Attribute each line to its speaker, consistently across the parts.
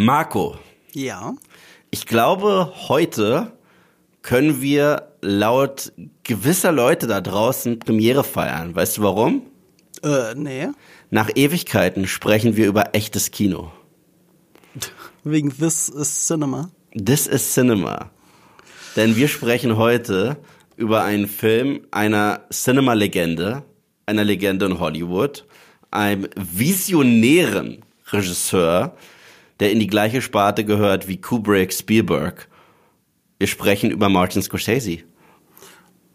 Speaker 1: Marco,
Speaker 2: Ja.
Speaker 1: ich glaube, heute können wir laut gewisser Leute da draußen Premiere feiern. Weißt du warum?
Speaker 2: Äh, nee.
Speaker 1: Nach Ewigkeiten sprechen wir über echtes Kino.
Speaker 2: Wegen This is Cinema.
Speaker 1: This is Cinema. Denn wir sprechen heute über einen Film einer Cinema-Legende, einer Legende in Hollywood, einem visionären Regisseur, der in die gleiche Sparte gehört wie Kubrick, Spielberg. Wir sprechen über Martin Scorsese.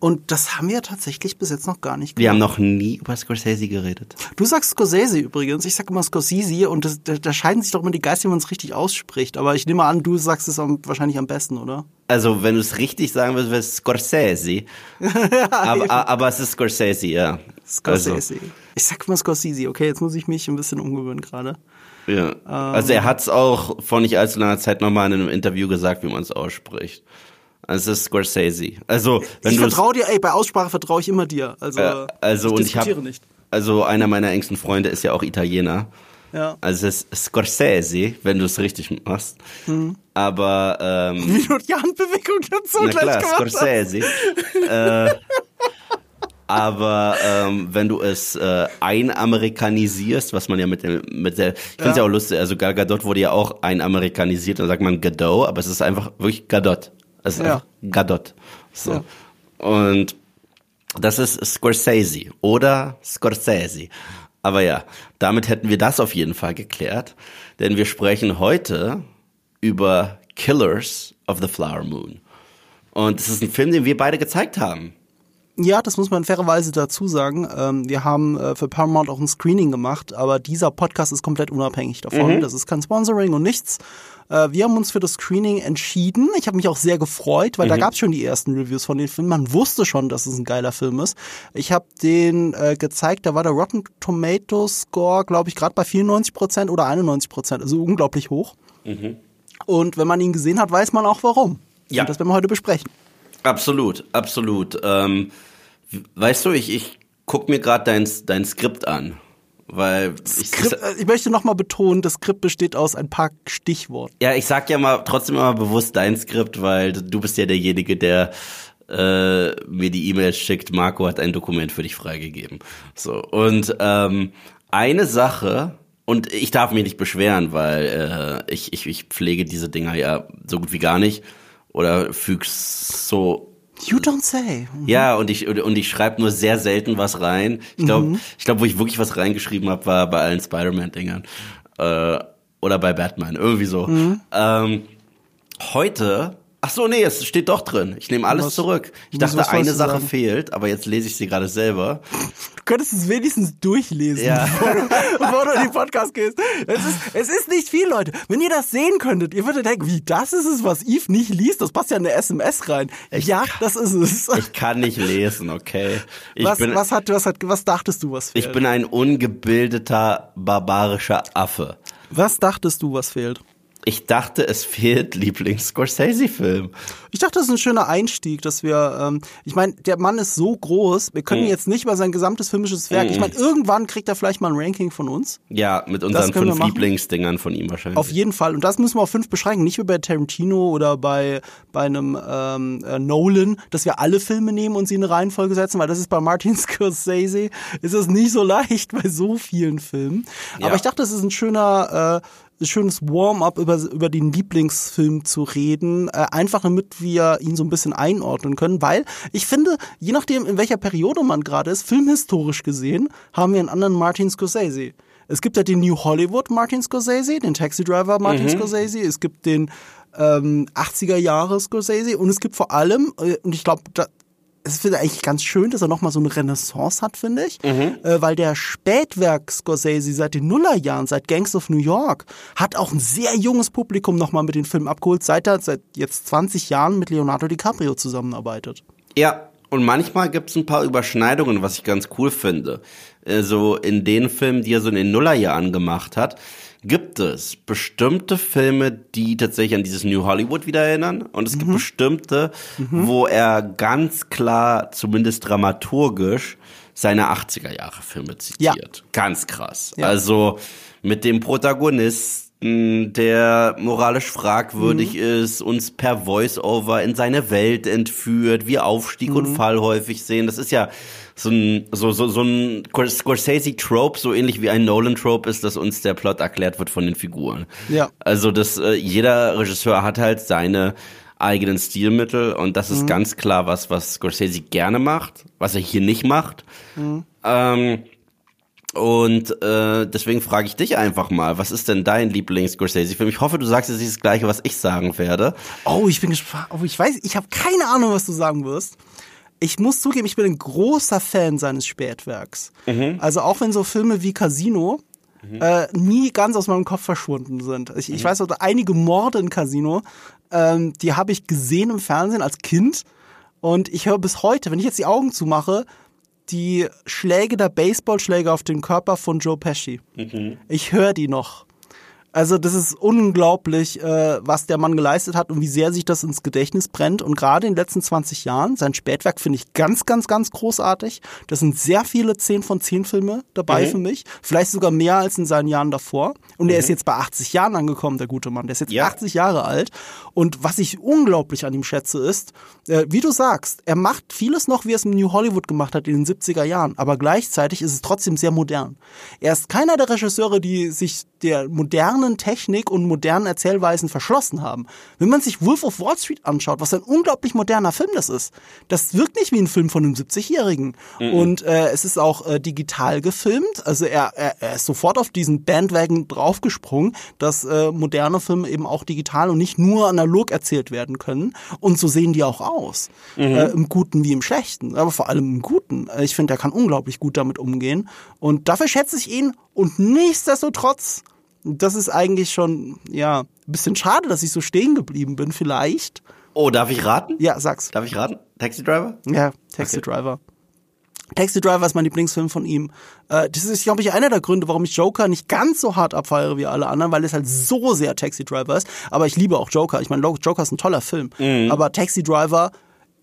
Speaker 2: Und das haben wir tatsächlich bis jetzt noch gar nicht
Speaker 1: Wir
Speaker 2: gemacht.
Speaker 1: haben noch nie über Scorsese geredet.
Speaker 2: Du sagst Scorsese übrigens, ich sag immer Scorsese und das, da, da scheiden sich doch immer die Geister, wie man es richtig ausspricht. Aber ich nehme an, du sagst es am, wahrscheinlich am besten, oder?
Speaker 1: Also, wenn du es richtig sagen willst, wäre es Scorsese. aber, aber es ist Scorsese, ja.
Speaker 2: Scorsese.
Speaker 1: Also,
Speaker 2: ich sag mal Scorsese, okay, jetzt muss ich mich ein bisschen umgewöhnen gerade.
Speaker 1: Ja. Also er hat es auch vor nicht allzu langer Zeit nochmal in einem Interview gesagt, wie man es ausspricht. Also es ist Scorsese. Also wenn
Speaker 2: ich
Speaker 1: du
Speaker 2: vertraue dir, ey, bei Aussprache vertraue ich immer dir. Also,
Speaker 1: äh, also
Speaker 2: ich
Speaker 1: und ich habe
Speaker 2: nicht.
Speaker 1: also einer meiner engsten Freunde ist ja auch Italiener.
Speaker 2: Ja.
Speaker 1: Also es ist Scorsese, wenn du es richtig machst. Aber ähm,
Speaker 2: Wie du die Handbewegung dazu
Speaker 1: na
Speaker 2: gleich
Speaker 1: klar,
Speaker 2: gemacht hast.
Speaker 1: Scorsese. äh, aber ähm, wenn du es äh, einamerikanisiert, was man ja mit, dem, mit der, ich finde es ja.
Speaker 2: Ja.
Speaker 1: auch lustig, also Gal Gadot wurde ja auch einamerikanisiert, dann sagt man Gadot, aber es ist einfach wirklich Gadot. Es ist
Speaker 2: Ja.
Speaker 1: einfach Gadot. So.
Speaker 2: Ja.
Speaker 1: Und das ist Scorsese oder Scorsese. Aber ja, damit hätten wir das auf jeden Fall geklärt, denn wir sprechen heute über Killers of the Flower Moon. Und es ist ein Film, den wir beide gezeigt haben.
Speaker 2: Ja, das muss man fairerweise dazu sagen. Ähm, wir haben äh, für Paramount auch ein Screening gemacht, aber dieser Podcast ist komplett unabhängig davon. Das ist kein Sponsoring und nichts. Äh, wir haben uns für das Screening entschieden. Ich habe mich auch sehr gefreut, weil da gab es schon die ersten Reviews von den Filmen. Man wusste schon, dass es ein geiler Film ist. Ich habe den äh, gezeigt, da war der Rotten Tomatoes Score, glaube ich, gerade bei 94% oder 91%, also unglaublich hoch. Und wenn man ihn gesehen hat, weiß man auch warum.
Speaker 1: Ja.
Speaker 2: Und das werden wir heute besprechen.
Speaker 1: Absolut, absolut. Ähm, weißt du, ich, ich guck mir gerade dein, dein Skript an. Weil ich,
Speaker 2: Skript, äh, ich möchte nochmal betonen, das Skript besteht aus ein paar Stichworten.
Speaker 1: Ja, ich sag ja mal trotzdem immer bewusst dein Skript, weil du bist ja derjenige, der äh, mir die E-Mails schickt. Marco hat ein Dokument für dich freigegeben. So und ähm, eine Sache und ich darf mich nicht beschweren, weil äh, ich, ich ich pflege diese Dinger ja so gut wie gar nicht oder füg's so
Speaker 2: You don't say.
Speaker 1: ja, und ich und ich schreibe nur sehr selten was rein. Ich glaube, ich glaube, wo ich wirklich was reingeschrieben habe, war bei allen Spider-Man-Dingern äh, oder bei Batman, irgendwie so. Ähm, heute, ach so, nee, es steht doch drin. Ich nehme alles
Speaker 2: Was-
Speaker 1: zurück. Ich dachte, eine Sache
Speaker 2: sagen?
Speaker 1: fehlt, aber jetzt lese ich sie gerade selber.
Speaker 2: Du könntest es wenigstens durchlesen,
Speaker 1: Ja.
Speaker 2: bevor, du, bevor du in den Podcast gehst. Es ist, es ist nicht viel, Leute. Wenn ihr das sehen könntet, ihr würdet denken, wie, das ist es, was Yves nicht liest? Das passt ja in eine SMS rein. ja, das ist es.
Speaker 1: Ich kann nicht lesen, okay. Ich
Speaker 2: was,
Speaker 1: bin,
Speaker 2: was, hat, was, hat, was dachtest du, was fehlt?
Speaker 1: ich bin ein ungebildeter barbarischer Affe.
Speaker 2: was dachtest du, was fehlt?
Speaker 1: Ich dachte, es fehlt Lieblings-Scorsese-Film.
Speaker 2: Ich dachte, das ist ein schöner Einstieg, dass wir, ähm, ich meine, der Mann ist so groß, wir
Speaker 1: Mhm.
Speaker 2: können jetzt nicht über sein gesamtes filmisches Werk, ich meine, irgendwann kriegt er vielleicht mal ein Ranking von uns.
Speaker 1: Ja, mit unseren fünf. Lieblingsdingern von ihm wahrscheinlich.
Speaker 2: Auf jeden Fall. Und das müssen wir auf fünf beschränken. Nicht wie bei Tarantino oder bei, bei einem ähm, äh, Nolan, dass wir alle Filme nehmen und sie in eine Reihenfolge setzen, weil das ist bei Martin Scorsese, ist es nicht so leicht bei so vielen Filmen.
Speaker 1: Ja.
Speaker 2: Aber ich dachte, es ist ein schöner, äh, schönes Warm-up über, über den Lieblingsfilm zu reden, äh, einfach damit wir ihn so ein bisschen einordnen können, weil ich finde, je nachdem, in welcher Periode man gerade ist, filmhistorisch gesehen, haben wir einen anderen Martin Scorsese. Es gibt ja den New Hollywood Martin Scorsese, den Taxi Driver Martin Scorsese, es gibt den ähm, 80er Jahre Scorsese und es gibt vor allem, äh, und ich glaube, es finde ich eigentlich ganz schön, dass er nochmal so eine Renaissance hat, finde ich. Äh, weil der Spätwerk Scorsese seit den Nullerjahren, seit Gangs of New York, hat auch ein sehr junges Publikum nochmal mit den Filmen abgeholt, seit er seit jetzt 20 Jahren mit Leonardo DiCaprio zusammenarbeitet.
Speaker 1: Ja, und manchmal gibt's ein paar Überschneidungen, was ich ganz cool finde. Äh, So in den Filmen, die er so in den Nullerjahren gemacht hat, gibt es bestimmte Filme, die tatsächlich an dieses New Hollywood wieder erinnern. Und es gibt bestimmte, wo er ganz klar, zumindest dramaturgisch, seine 80er Jahre Filme zitiert. Ganz krass.
Speaker 2: Ja.
Speaker 1: Also mit dem Protagonisten der moralisch fragwürdig mhm. ist, uns per Voice-Over in seine Welt entführt, wir Aufstieg mhm. und Fall häufig sehen. Das ist ja so ein, so, so, so ein Scorsese-Trope, so ähnlich wie ein Nolan-Trope ist, dass uns der Plot erklärt wird von den Figuren.
Speaker 2: Ja.
Speaker 1: Also, dass äh, jeder Regisseur hat halt seine eigenen Stilmittel und das ist mhm. ganz klar was, was Scorsese gerne macht, was er hier nicht macht. Mhm. Ähm, und äh, deswegen frage ich dich einfach mal, was ist denn dein Lieblings-Scorsese-Film? Ich hoffe, du sagst jetzt nicht das Gleiche, was ich sagen werde.
Speaker 2: Oh, ich bin gespannt. Oh, ich weiß, ich habe keine Ahnung, was du sagen wirst. Ich muss zugeben, ich bin ein großer Fan seines Spätwerks. Mhm. Also auch wenn so Filme wie Casino mhm. äh, nie ganz aus meinem Kopf verschwunden sind. Ich, mhm. ich weiß auch, einige Morde in Casino, ähm, die habe ich gesehen im Fernsehen als Kind. Und ich höre bis heute, wenn ich jetzt die Augen zumache, die Schläge der Baseballschläge auf den Körper von Joe Pesci. Mhm. Ich höre die noch. Also das ist unglaublich, äh, was der Mann geleistet hat und wie sehr sich das ins Gedächtnis brennt. Und gerade in den letzten 20 Jahren, sein Spätwerk finde ich ganz, ganz, ganz großartig. Das sind sehr viele 10 von 10 Filme dabei mhm. für mich. Vielleicht sogar mehr als in seinen Jahren davor. Und mhm. er ist jetzt bei 80 Jahren angekommen, der gute Mann. Der ist jetzt ja. 80 Jahre alt. Und was ich unglaublich an ihm schätze, ist, äh, wie du sagst, er macht vieles noch, wie er es im New Hollywood gemacht hat in den 70er Jahren. Aber gleichzeitig ist es trotzdem sehr modern. Er ist keiner der Regisseure, die sich der modernen Technik und modernen Erzählweisen verschlossen haben. Wenn man sich Wolf of Wall Street anschaut, was ein unglaublich moderner Film das ist, das wirkt nicht wie ein Film von einem 70-Jährigen. Mhm. Und äh, es ist auch äh, digital gefilmt. Also er, er, er ist sofort auf diesen Bandwagon draufgesprungen, dass äh, moderne Filme eben auch digital und nicht nur analog erzählt werden können. Und so sehen die auch aus. Mhm. Äh, Im Guten wie im Schlechten, aber vor allem im Guten. Äh, ich finde, er kann unglaublich gut damit umgehen. Und dafür schätze ich ihn. Und nichtsdestotrotz das ist eigentlich schon, ja, ein bisschen schade, dass ich so stehen geblieben bin, vielleicht.
Speaker 1: Oh, darf ich raten?
Speaker 2: Ja, sag's.
Speaker 1: Darf ich raten? Taxi Driver?
Speaker 2: Ja, Taxi okay. Driver. Taxi Driver ist mein Lieblingsfilm von ihm. Äh, das ist, glaube ich, einer der Gründe, warum ich Joker nicht ganz so hart abfeiere wie alle anderen, weil es halt so sehr Taxi Driver ist. Aber ich liebe auch Joker. Ich meine, Joker ist ein toller Film. Mhm. Aber Taxi Driver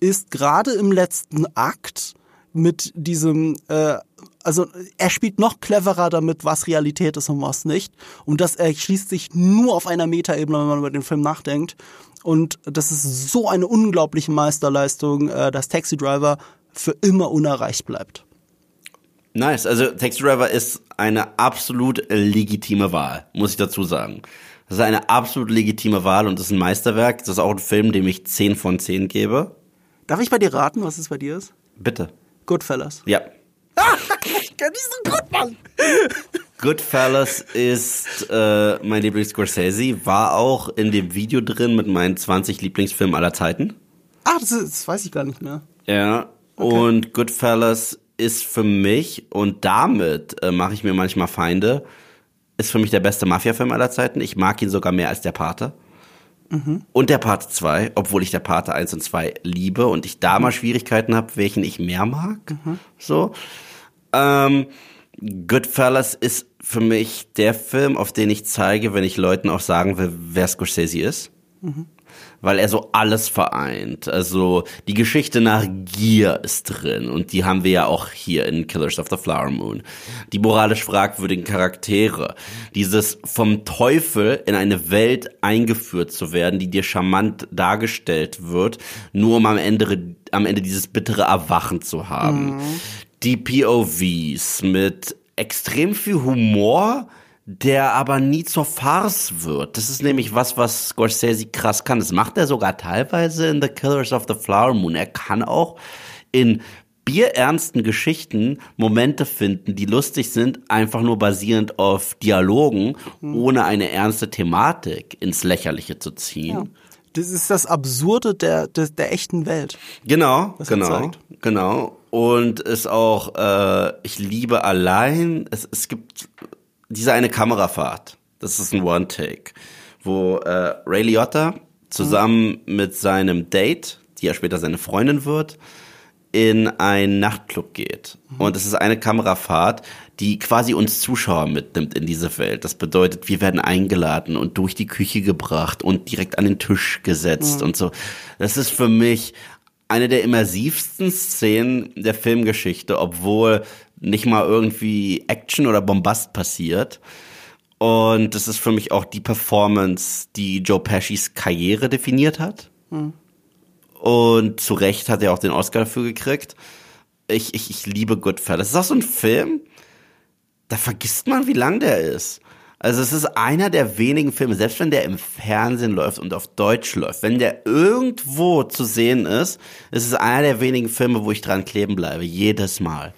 Speaker 2: ist gerade im letzten Akt mit diesem, äh, also er spielt noch cleverer damit, was Realität ist und was nicht. Und das erschließt sich nur auf einer Metaebene, wenn man über den Film nachdenkt. Und das ist so eine unglaubliche Meisterleistung, äh, dass Taxi Driver für immer unerreicht bleibt.
Speaker 1: Nice. Also Taxi Driver ist eine absolut legitime Wahl, muss ich dazu sagen. Das ist eine absolut legitime Wahl und das ist ein Meisterwerk. Das ist auch ein Film, dem ich 10 von 10 gebe.
Speaker 2: Darf ich bei dir raten, was es bei dir ist?
Speaker 1: Bitte.
Speaker 2: Goodfellas.
Speaker 1: Ja.
Speaker 2: ich kann nicht so gut, Mann.
Speaker 1: Goodfellas ist äh, mein Lieblings-Scorsese, war auch in dem Video drin mit meinen 20 Lieblingsfilmen aller Zeiten.
Speaker 2: Ah, das, das weiß ich gar nicht mehr.
Speaker 1: Ja, okay. und Goodfellas ist für mich, und damit äh, mache ich mir manchmal Feinde, ist für mich der beste Mafia-Film aller Zeiten. Ich mag ihn sogar mehr als der Pate. Mhm. Und der Part 2, obwohl ich der Part 1 und 2 liebe und ich da mal Schwierigkeiten habe, welchen ich mehr mag. Mhm. So. Ähm, Goodfellas ist für mich der Film, auf den ich zeige, wenn ich Leuten auch sagen will, wer Scorsese ist. Mhm weil er so alles vereint. Also die Geschichte nach Gier ist drin und die haben wir ja auch hier in Killers of the Flower Moon. Die moralisch fragwürdigen Charaktere, dieses vom Teufel in eine Welt eingeführt zu werden, die dir charmant dargestellt wird, nur um am Ende, am Ende dieses bittere Erwachen zu haben. Mhm. Die POVs mit extrem viel Humor, der aber nie zur Farce wird. Das ist nämlich was, was Scorsese krass kann. Das macht er sogar teilweise in The Killers of the Flower Moon. Er kann auch in bierernsten Geschichten Momente finden, die lustig sind, einfach nur basierend auf Dialogen, mhm. ohne eine ernste Thematik ins Lächerliche zu ziehen. Ja.
Speaker 2: Das ist das Absurde der, der, der echten Welt.
Speaker 1: Genau, genau, genau. Und ist auch, äh, ich liebe allein, es, es gibt diese eine Kamerafahrt, das ist ein One-Take, wo äh, Ray Liotta zusammen mhm. mit seinem Date, die ja später seine Freundin wird, in einen Nachtclub geht. Mhm. Und es ist eine Kamerafahrt, die quasi uns Zuschauer mitnimmt in diese Welt. Das bedeutet, wir werden eingeladen und durch die Küche gebracht und direkt an den Tisch gesetzt mhm. und so. Das ist für mich eine der immersivsten Szenen der Filmgeschichte, obwohl nicht mal irgendwie Action oder Bombast passiert. Und das ist für mich auch die Performance, die Joe Pescis Karriere definiert hat. Hm. Und zu Recht hat er auch den Oscar dafür gekriegt. Ich, ich, ich liebe Goodfellas. Das ist auch so ein Film, da vergisst man, wie lang der ist. Also es ist einer der wenigen Filme, selbst wenn der im Fernsehen läuft und auf Deutsch läuft, wenn der irgendwo zu sehen ist, ist es einer der wenigen Filme, wo ich dran kleben bleibe, jedes Mal.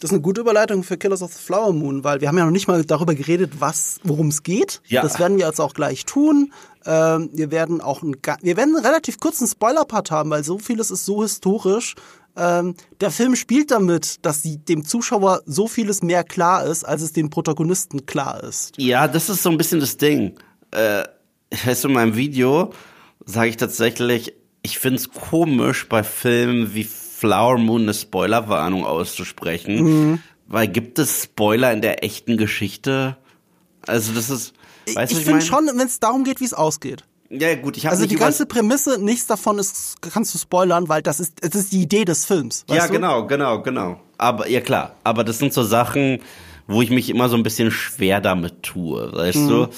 Speaker 2: Das ist eine gute Überleitung für Killers of the Flower Moon, weil wir haben ja noch nicht mal darüber geredet, was, worum es geht. Ja. Das werden wir jetzt auch gleich tun. Ähm, wir werden auch ein, wir werden einen relativ kurzen Spoiler-Part haben, weil so vieles ist so historisch. Ähm, der Film spielt damit, dass die, dem Zuschauer so vieles mehr klar ist, als es den Protagonisten klar ist.
Speaker 1: Ja, das ist so ein bisschen das Ding. Äh, weißt du, in meinem Video sage ich tatsächlich, ich find's komisch bei Filmen wie Flower Moon eine Spoilerwarnung auszusprechen. Mhm. Weil gibt es Spoiler in der echten Geschichte? Also das ist.
Speaker 2: Weißt ich ich finde schon, wenn es darum geht, wie es ausgeht.
Speaker 1: Ja, gut, ich habe
Speaker 2: Also die ganze Prämisse, nichts davon ist, kannst du spoilern, weil das ist, es ist die Idee des Films.
Speaker 1: ja, du? genau, genau, genau. Aber, ja klar, aber das sind so Sachen, wo ich mich immer so ein bisschen schwer damit tue, weißt mhm. du?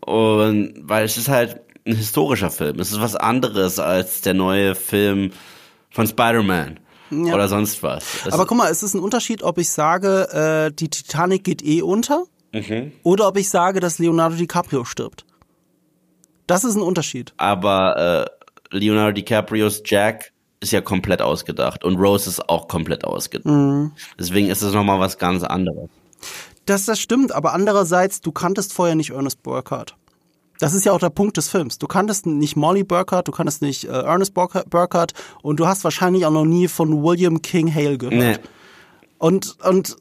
Speaker 1: Und, weil es ist halt ein historischer Film. Es ist was anderes als der neue Film von Spider-Man. Ja. Oder sonst was.
Speaker 2: Das Aber guck mal, es ist ein Unterschied, ob ich sage, äh, die Titanic geht eh unter mhm. oder ob ich sage, dass Leonardo DiCaprio stirbt. Das ist ein Unterschied.
Speaker 1: Aber äh, Leonardo DiCaprios Jack ist ja komplett ausgedacht und Rose ist auch komplett ausgedacht. Mhm. Deswegen ist es nochmal was ganz anderes.
Speaker 2: Das, das stimmt, aber andererseits, du kanntest vorher nicht Ernest Burkhardt. Das ist ja auch der Punkt des Films. Du kanntest nicht Molly Burkhardt, du kanntest nicht äh, Ernest Burkhardt und du hast wahrscheinlich auch noch nie von William King Hale gehört. Nee. Und, und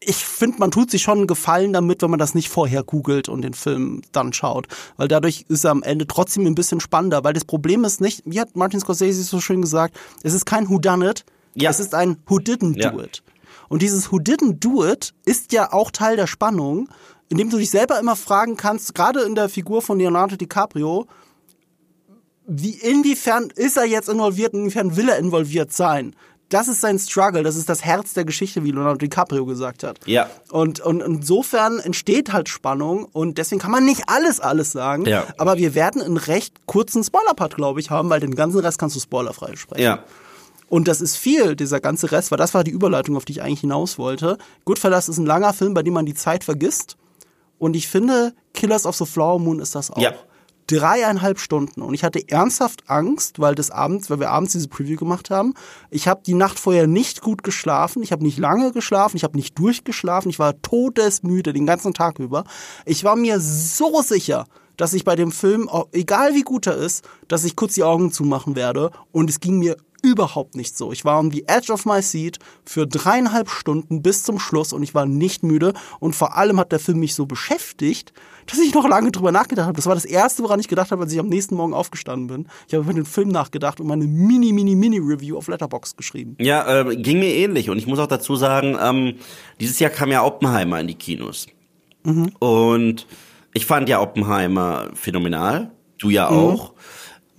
Speaker 2: ich finde, man tut sich schon einen Gefallen damit, wenn man das nicht vorher googelt und den Film dann schaut. Weil dadurch ist er am Ende trotzdem ein bisschen spannender. Weil das Problem ist nicht, wie hat Martin Scorsese so schön gesagt, es ist kein Who Done It, ja. es ist ein Who Didn't Do It. Und dieses Who Didn't Do It ist ja auch Teil der Spannung, indem du dich selber immer fragen kannst, gerade in der Figur von Leonardo DiCaprio, wie inwiefern ist er jetzt involviert, inwiefern will er involviert sein? Das ist sein Struggle, das ist das Herz der Geschichte, wie Leonardo DiCaprio gesagt hat.
Speaker 1: Ja.
Speaker 2: Und, und insofern entsteht halt Spannung und deswegen kann man nicht alles, alles sagen. Ja. Aber wir werden einen recht kurzen Spoiler-Part, glaube ich, haben, weil den ganzen Rest kannst du spoilerfrei sprechen.
Speaker 1: Ja.
Speaker 2: Und das ist viel, dieser ganze Rest, weil das war die Überleitung, auf die ich eigentlich hinaus wollte. Goodfellas ist ein langer Film, bei dem man die Zeit vergisst. Und ich finde, Killers of the Flower Moon ist das auch. Ja. Dreieinhalb Stunden. Und ich hatte ernsthaft Angst, weil des Abends, weil wir abends diese Preview gemacht haben. Ich habe die Nacht vorher nicht gut geschlafen. Ich habe nicht lange geschlafen. Ich habe nicht durchgeschlafen. Ich war todesmüde den ganzen Tag über. Ich war mir so sicher, dass ich bei dem Film, egal wie gut er ist, dass ich kurz die Augen zumachen werde. Und es ging mir überhaupt nicht so. Ich war on the edge of my seat für dreieinhalb Stunden bis zum Schluss und ich war nicht müde. Und vor allem hat der Film mich so beschäftigt, dass ich noch lange drüber nachgedacht habe. Das war das erste, woran ich gedacht habe, als ich am nächsten Morgen aufgestanden bin. Ich habe über den Film nachgedacht und meine mini, mini, mini Review auf Letterbox geschrieben.
Speaker 1: Ja, äh, ging mir ähnlich. Und ich muss auch dazu sagen, ähm, dieses Jahr kam ja Oppenheimer in die Kinos. Mhm. Und ich fand ja Oppenheimer phänomenal. Du ja mhm.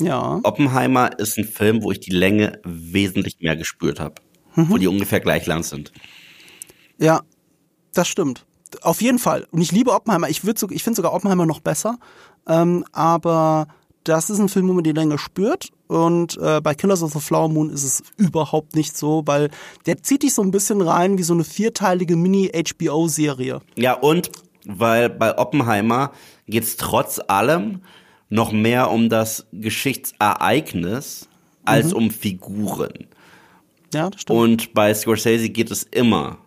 Speaker 2: Ja.
Speaker 1: Oppenheimer ist ein Film, wo ich die Länge wesentlich mehr gespürt habe. Mhm. Wo die ungefähr gleich lang sind.
Speaker 2: Ja, das stimmt. Auf jeden Fall. Und ich liebe Oppenheimer. Ich, so, ich finde sogar Oppenheimer noch besser. Ähm, aber das ist ein Film, wo man die Länge spürt. Und äh, bei Killers of the Flower Moon ist es überhaupt nicht so, weil der zieht dich so ein bisschen rein wie so eine vierteilige Mini-HBO-Serie.
Speaker 1: Ja, und weil bei Oppenheimer geht's trotz allem noch mehr um das Geschichtsereignis als mhm. um Figuren.
Speaker 2: Ja, das stimmt.
Speaker 1: Und bei Scorsese geht es immer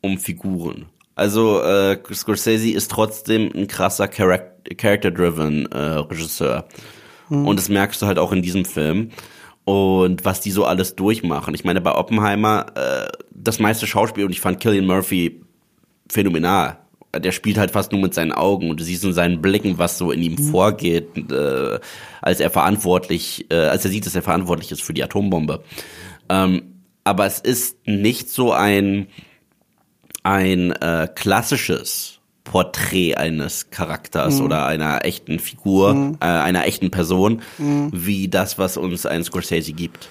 Speaker 1: um Figuren. Also äh, Scorsese ist trotzdem ein krasser Character-driven äh, Regisseur. Mhm. Und das merkst du halt auch in diesem Film. Und was die so alles durchmachen. Ich meine, bei Oppenheimer, äh, das meiste Schauspiel, und ich fand Killian Murphy phänomenal der spielt halt fast nur mit seinen Augen und du siehst in seinen Blicken, was so in ihm mhm. vorgeht, äh, als er verantwortlich, äh, als er sieht, dass er verantwortlich ist für die Atombombe. Ähm, aber es ist nicht so ein ein äh, klassisches Porträt eines Charakters mhm. oder einer echten Figur, mhm. äh, einer echten Person, mhm. wie das, was uns ein Scorsese gibt.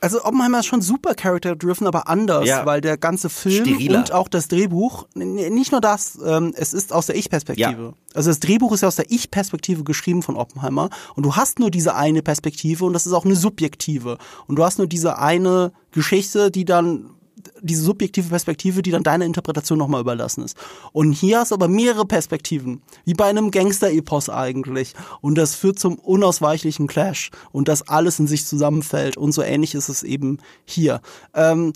Speaker 2: Also Oppenheimer ist schon super character-driven, aber anders,
Speaker 1: Ja.
Speaker 2: weil der ganze Film
Speaker 1: Steriler.
Speaker 2: und auch das Drehbuch, nicht nur das, ähm, es ist aus der Ich-Perspektive. Also das Drehbuch ist ja aus der Ich-Perspektive geschrieben von Oppenheimer und du hast nur diese eine Perspektive und das ist auch eine subjektive. Und du hast nur diese eine Geschichte, die dann diese subjektive Perspektive, die dann deiner Interpretation nochmal überlassen ist. Und hier hast du aber mehrere Perspektiven, wie bei einem Gangster-Epos eigentlich. Und das führt zum unausweichlichen Clash und das alles in sich zusammenfällt. Und so ähnlich ist es eben hier. Ähm,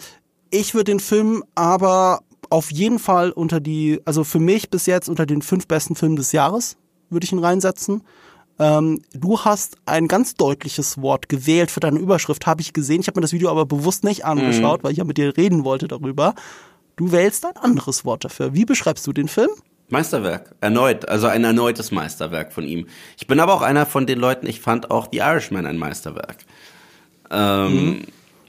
Speaker 2: ich würde den Film aber auf jeden Fall unter die, also für mich bis jetzt unter den fünf besten Filmen des Jahres, würde ich ihn reinsetzen. Ähm, du hast ein ganz deutliches Wort gewählt für deine Überschrift, habe ich gesehen. Ich habe mir das Video aber bewusst nicht angeschaut, weil ich ja mit dir reden wollte darüber. Du wählst ein anderes Wort dafür. Wie beschreibst du den Film?
Speaker 1: Meisterwerk. Erneut. Also ein erneutes Meisterwerk von ihm. Ich bin aber auch einer von den Leuten, ich fand auch The Irishman ein Meisterwerk. Ähm,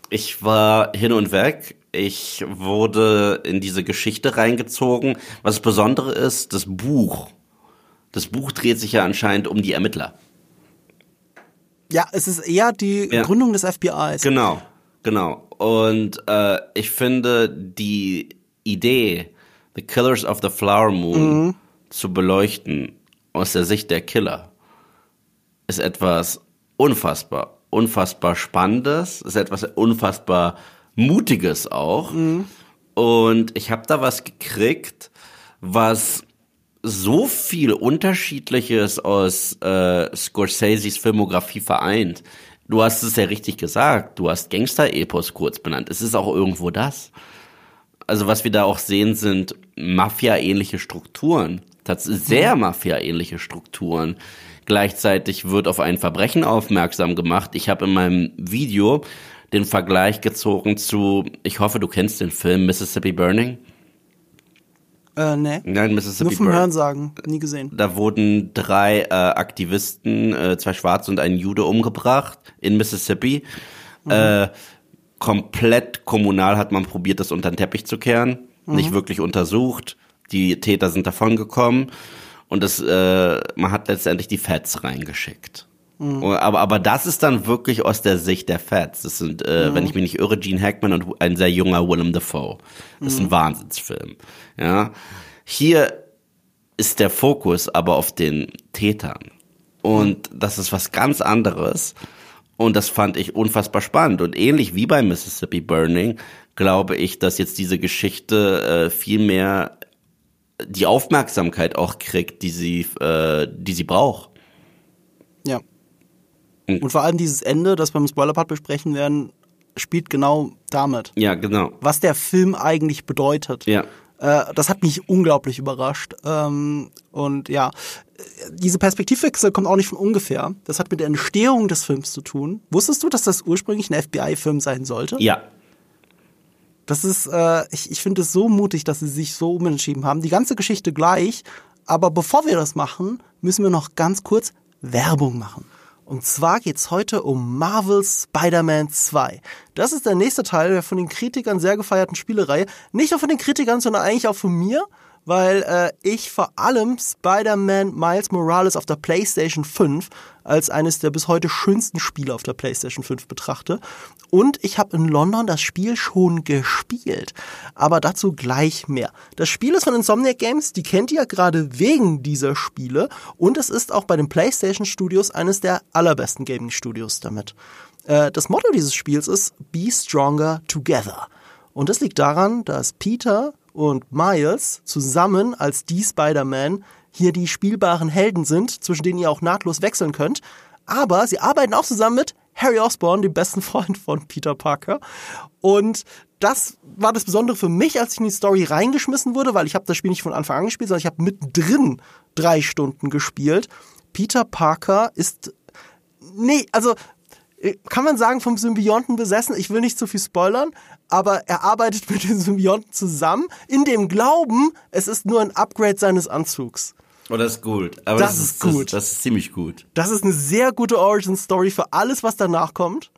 Speaker 1: Ich war hin und weg. Ich wurde in diese Geschichte reingezogen. Was das Besondere ist, das Buch. Das Buch dreht sich ja anscheinend um die Ermittler.
Speaker 2: Ja, es ist eher die
Speaker 1: Ja.
Speaker 2: Gründung des FBIs.
Speaker 1: Genau, genau. Und äh, ich finde die Idee, The Killers of the Flower Moon zu beleuchten aus der Sicht der Killer, ist etwas unfassbar, unfassbar Spannendes, ist etwas unfassbar Mutiges auch. Und ich habe da was gekriegt, was so viel Unterschiedliches aus äh, Scorseses Filmografie vereint. Du hast es ja richtig gesagt. Du hast Gangster-Epos kurz benannt. Es ist auch irgendwo das. Also was wir da auch sehen, sind Mafia-ähnliche Strukturen. Das sehr Mafia-ähnliche Strukturen. Gleichzeitig wird auf ein Verbrechen aufmerksam gemacht. Ich habe in meinem Video den Vergleich gezogen zu, ich hoffe, du kennst den Film Mississippi Burning.
Speaker 2: Äh, nee.
Speaker 1: Nein, Mississippi
Speaker 2: Nur vom
Speaker 1: Burning.
Speaker 2: Hören sagen, nie gesehen.
Speaker 1: Da wurden drei äh, Aktivisten, äh, zwei Schwarze und ein Jude umgebracht in Mississippi. Äh, komplett kommunal hat man probiert, das unter den Teppich zu kehren. Nicht wirklich untersucht. Die Täter sind davongekommen. Und das, äh, man hat letztendlich die Feds reingeschickt. Und- Aber, aber das ist dann wirklich aus der Sicht der Feds. Das sind, äh, wenn ich mich nicht irre, Gene Hackman und ein sehr junger Willem Dafoe. Das ist ein Wahnsinnsfilm. Ja. Hier ist der Fokus aber auf den Tätern. Und das ist was ganz anderes. Und das fand ich unfassbar spannend. Und ähnlich wie bei Mississippi Burning, glaube ich, dass jetzt diese Geschichte äh, viel mehr die Aufmerksamkeit auch kriegt, die sie, äh, die sie braucht.
Speaker 2: Ja.
Speaker 1: Mhm.
Speaker 2: Und vor allem dieses Ende, das wir im Spoiler-Part besprechen werden, spielt genau damit.
Speaker 1: Ja, genau.
Speaker 2: Was der Film eigentlich bedeutet.
Speaker 1: Ja.
Speaker 2: Äh, das hat mich unglaublich überrascht. Ähm, und ja, diese Perspektivwechsel kommt auch nicht von ungefähr. Das hat mit der Entstehung des Films zu tun. Wusstest du, dass das ursprünglich ein FBI-Film sein sollte?
Speaker 1: Ja.
Speaker 2: Das ist, äh, ich, ich finde es so mutig, dass sie sich so umentschieden haben. Die ganze Geschichte gleich. Aber bevor wir das machen, müssen wir noch ganz kurz Werbung machen. Und zwar geht's heute um Marvel's Spider-Man 2. Das ist der nächste Teil der von den Kritikern sehr gefeierten Spielereihe. Nicht nur von den Kritikern, sondern eigentlich auch von mir, weil äh, ich vor allem Spider-Man Miles Morales auf der PlayStation 5 als eines der bis heute schönsten Spiele auf der PlayStation 5 betrachte. Und ich habe in London das Spiel schon gespielt. Aber dazu gleich mehr. Das Spiel ist von Insomniac Games, die kennt ihr ja gerade wegen dieser Spiele. Und es ist auch bei den PlayStation Studios eines der allerbesten Gaming Studios damit. Äh, das Motto dieses Spiels ist Be Stronger Together. Und das liegt daran, dass Peter und Miles zusammen als die Spider-Man hier die spielbaren Helden sind, zwischen denen ihr auch nahtlos wechseln könnt. Aber sie arbeiten auch zusammen mit Harry Osborn, dem besten Freund von Peter Parker. Und das war das Besondere für mich, als ich in die Story reingeschmissen wurde, weil ich habe das Spiel nicht von Anfang an gespielt, sondern ich habe mittendrin drei Stunden gespielt. Peter Parker ist nee, also äh, kann man sagen, vom Symbionten besessen. Ich will nicht zu viel spoilern, aber er arbeitet mit den Symbionten zusammen, in dem Glauben, es ist nur ein Upgrade seines Anzugs.
Speaker 1: Oh, das ist gut. Aber
Speaker 2: Das
Speaker 1: das,
Speaker 2: ist
Speaker 1: ist
Speaker 2: gut.
Speaker 1: Das, das ist ziemlich gut.
Speaker 2: Das ist eine sehr gute Origin-Story für alles, was danach kommt.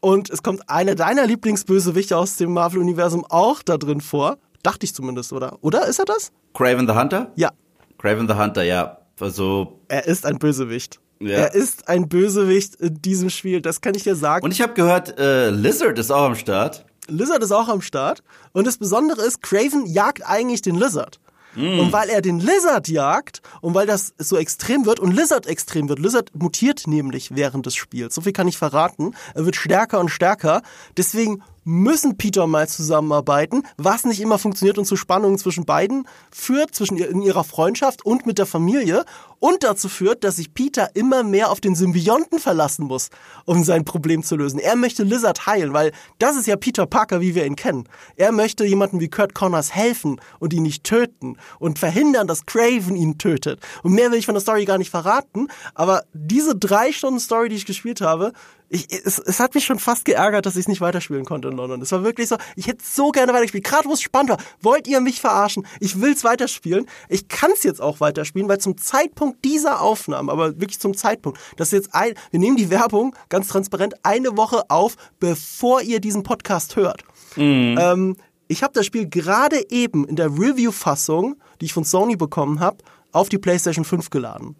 Speaker 2: Und es kommt einer deiner Lieblingsbösewichte aus dem Marvel-Universum auch da drin vor. Dachte ich zumindest, oder? Oder ist er das?
Speaker 1: Craven the Hunter?
Speaker 2: Ja,
Speaker 1: Craven the Hunter, ja. Also,
Speaker 2: er ist ein Bösewicht. Ja. Er ist ein Bösewicht in diesem Spiel, das kann ich dir sagen.
Speaker 1: Und ich habe gehört, äh, Lizard ist auch am Start.
Speaker 2: Lizard ist auch am Start. Und das Besondere ist, Craven jagt eigentlich den Lizard. Mm. Und weil er den Lizard jagt und weil das so extrem wird und Lizard extrem wird, Lizard mutiert nämlich während des Spiels. So viel kann ich verraten. Er wird stärker und stärker. Deswegen müssen Peter Miles zusammenarbeiten, was nicht immer funktioniert und zu Spannungen zwischen beiden führt, zwischen in ihrer Freundschaft und mit der Familie und dazu führt, dass sich Peter immer mehr auf den Symbionten verlassen muss, um sein Problem zu lösen. Er möchte Lizard heilen, weil das ist ja Peter Parker, wie wir ihn kennen. Er möchte jemandem wie Kurt Connors helfen und ihn nicht töten und verhindern, dass Craven ihn tötet. Und mehr will ich von der Story gar nicht verraten, aber diese drei Stunden Story, die ich gespielt habe, ich, es, es hat mich schon fast geärgert, dass ich es nicht weiterspielen konnte in London. Es war wirklich so, ich hätte so gerne weitergespielt. Gerade wo es spannend war. Wollt ihr mich verarschen? Ich will es weiterspielen. Ich kann es jetzt auch weiterspielen, weil zum Zeitpunkt dieser Aufnahme, aber wirklich zum Zeitpunkt, das ist jetzt ein, wir nehmen die Werbung ganz transparent eine Woche auf, bevor ihr diesen Podcast hört. Mhm. Ähm, ich habe das Spiel gerade eben in der Review-Fassung, die ich von Sony bekommen habe, auf die PlayStation 5 geladen.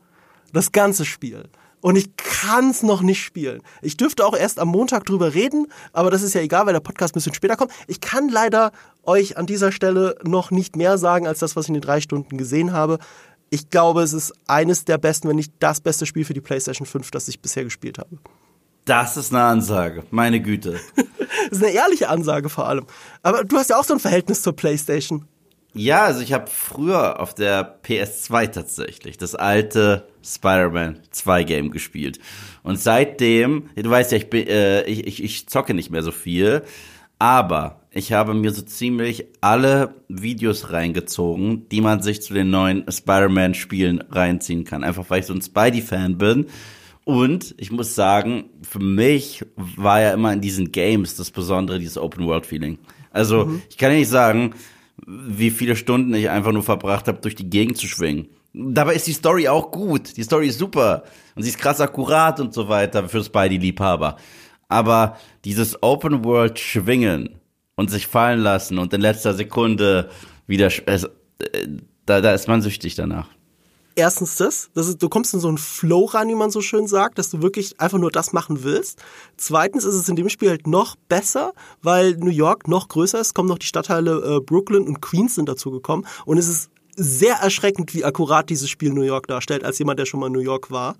Speaker 2: Das ganze Spiel und ich kann es noch nicht spielen. Ich dürfte auch erst am Montag drüber reden, aber das ist ja egal, weil der Podcast ein bisschen später kommt. Ich kann leider euch an dieser Stelle noch nicht mehr sagen als das, was ich in den drei Stunden gesehen habe. Ich glaube, es ist eines der besten, wenn nicht das beste Spiel für die PlayStation 5, das ich bisher gespielt habe.
Speaker 1: Das ist eine Ansage, meine Güte.
Speaker 2: das ist eine ehrliche Ansage vor allem. Aber du hast ja auch so ein Verhältnis zur PlayStation.
Speaker 1: Ja, also ich habe früher auf der PS2 tatsächlich das alte Spider-Man 2 Game gespielt. Und seitdem, du weißt ja, ich, bin, äh, ich, ich, ich zocke nicht mehr so viel, aber ich habe mir so ziemlich alle Videos reingezogen, die man sich zu den neuen Spider-Man-Spielen reinziehen kann. Einfach weil ich so ein Spidey-Fan bin. Und ich muss sagen, für mich war ja immer in diesen Games das Besondere, dieses Open-World-Feeling. Also, mhm. ich kann ja nicht sagen, wie viele Stunden ich einfach nur verbracht habe, durch die Gegend zu schwingen. Dabei ist die Story auch gut. Die Story ist super. Und sie ist krass akkurat und so weiter für Spidey-Liebhaber. Aber dieses Open-World-Schwingen und sich fallen lassen und in letzter Sekunde wieder, äh, da, da ist man süchtig danach
Speaker 2: erstens das, das ist, du kommst in so einen Flow rein, wie man so schön sagt, dass du wirklich einfach nur das machen willst. Zweitens ist es in dem Spiel halt noch besser, weil New York noch größer ist, kommen noch die Stadtteile äh, Brooklyn und Queens sind dazu gekommen und es ist sehr erschreckend, wie akkurat dieses Spiel New York darstellt, als jemand, der schon mal in New York war.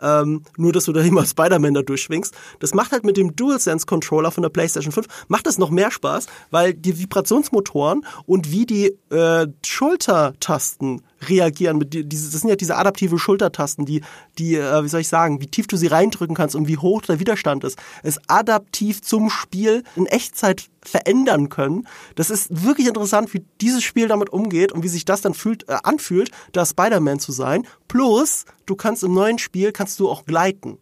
Speaker 2: Ähm, nur, dass du da immer Spider-Man da durchschwingst. Das macht halt mit dem DualSense-Controller von der PlayStation 5, macht das noch mehr Spaß, weil die Vibrationsmotoren und wie die äh, Schultertasten reagieren. Mit die, diese, das sind ja diese adaptive Schultertasten, die, die, äh, wie soll ich sagen, wie tief du sie reindrücken kannst und wie hoch der Widerstand ist. Es adaptiv zum Spiel in Echtzeit verändern können. Das ist wirklich interessant, wie dieses Spiel damit umgeht und wie sich das dann fühlt, äh, anfühlt, da Spider-Man zu sein. Plus, du kannst im neuen Spiel, kannst du auch gleiten.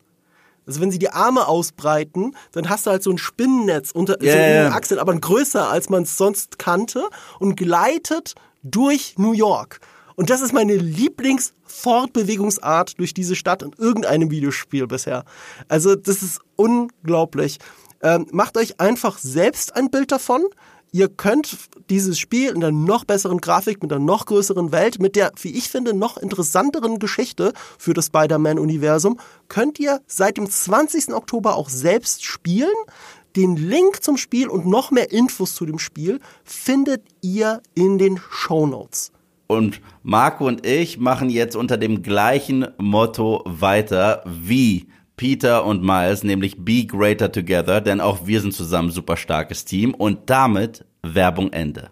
Speaker 2: Also wenn sie die Arme ausbreiten, dann hast du halt so ein Spinnennetz unter yeah, so den Achseln, aber größer als man es sonst kannte und gleitet durch New York. Und das ist meine Lieblingsfortbewegungsart durch diese Stadt in irgendeinem Videospiel bisher. Also das ist unglaublich. Ähm, macht euch einfach selbst ein Bild davon. Ihr könnt dieses Spiel in einer noch besseren Grafik, mit einer noch größeren Welt, mit der, wie ich finde, noch interessanteren Geschichte für das Spider-Man-Universum, könnt ihr seit dem 20. Oktober auch selbst spielen. Den Link zum Spiel und noch mehr Infos zu dem Spiel findet ihr in den Show Notes.
Speaker 1: Und Marco und ich machen jetzt unter dem gleichen Motto weiter wie Peter und Miles, nämlich Be Greater Together, denn auch wir sind zusammen super starkes Team und damit Werbung Ende.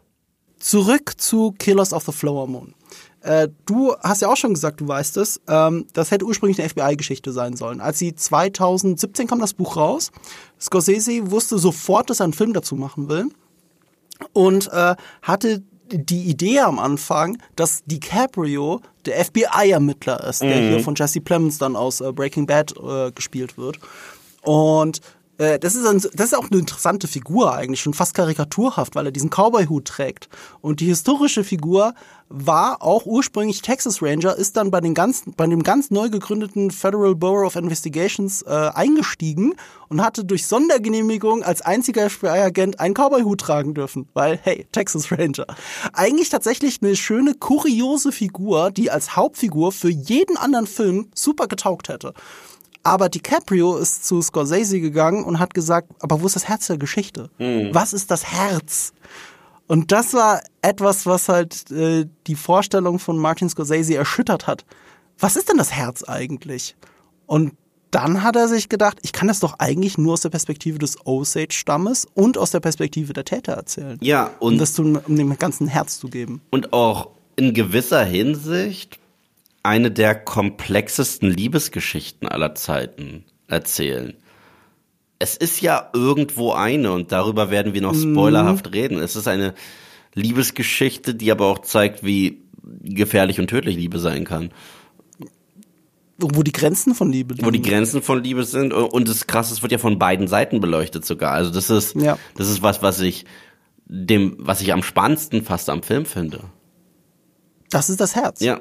Speaker 2: Zurück zu Killers of the Flower Moon. Äh, du hast ja auch schon gesagt, du weißt es, ähm, das hätte ursprünglich eine FBI-Geschichte sein sollen. Als sie 2017 kam das Buch raus, Scorsese wusste sofort, dass er einen Film dazu machen will und äh, hatte die Idee am Anfang, dass DiCaprio der FBI-Ermittler ist, mhm. der hier von Jesse Plemons dann aus äh, Breaking Bad äh, gespielt wird. Und äh, das, ist ein, das ist auch eine interessante Figur eigentlich, schon fast karikaturhaft, weil er diesen Cowboy-Hut trägt. Und die historische Figur war auch ursprünglich Texas Ranger, ist dann bei, den ganz, bei dem ganz neu gegründeten Federal Bureau of Investigations äh, eingestiegen und hatte durch Sondergenehmigung als einziger FBI-Agent einen Cowboy-Hut tragen dürfen, weil, hey, Texas Ranger. Eigentlich tatsächlich eine schöne, kuriose Figur, die als Hauptfigur für jeden anderen Film super getaugt hätte. Aber DiCaprio ist zu Scorsese gegangen und hat gesagt, aber wo ist das Herz der Geschichte?
Speaker 1: Hm.
Speaker 2: Was ist das Herz? Und das war etwas, was halt äh, die Vorstellung von Martin Scorsese erschüttert hat. Was ist denn das Herz eigentlich? Und dann hat er sich gedacht, ich kann das doch eigentlich nur aus der Perspektive des Osage-Stammes und aus der Perspektive der Täter erzählen.
Speaker 1: Ja,
Speaker 2: Um
Speaker 1: und,
Speaker 2: das zu, um dem ganzen Herz zu geben.
Speaker 1: und auch in gewisser Hinsicht eine der komplexesten Liebesgeschichten aller Zeiten erzählen. Es ist ja irgendwo eine, und darüber werden wir noch spoilerhaft reden. Es ist eine Liebesgeschichte, die aber auch zeigt, wie gefährlich und tödlich Liebe sein kann.
Speaker 2: Wo wo die Grenzen von Liebe liegen.
Speaker 1: wo die Grenzen von Liebe sind und das krasse, es wird ja von beiden Seiten beleuchtet sogar. Also das ist
Speaker 2: Ja.
Speaker 1: das ist was, was ich dem was ich am spannendsten fast am Film finde.
Speaker 2: Das ist das Herz.
Speaker 1: Ja.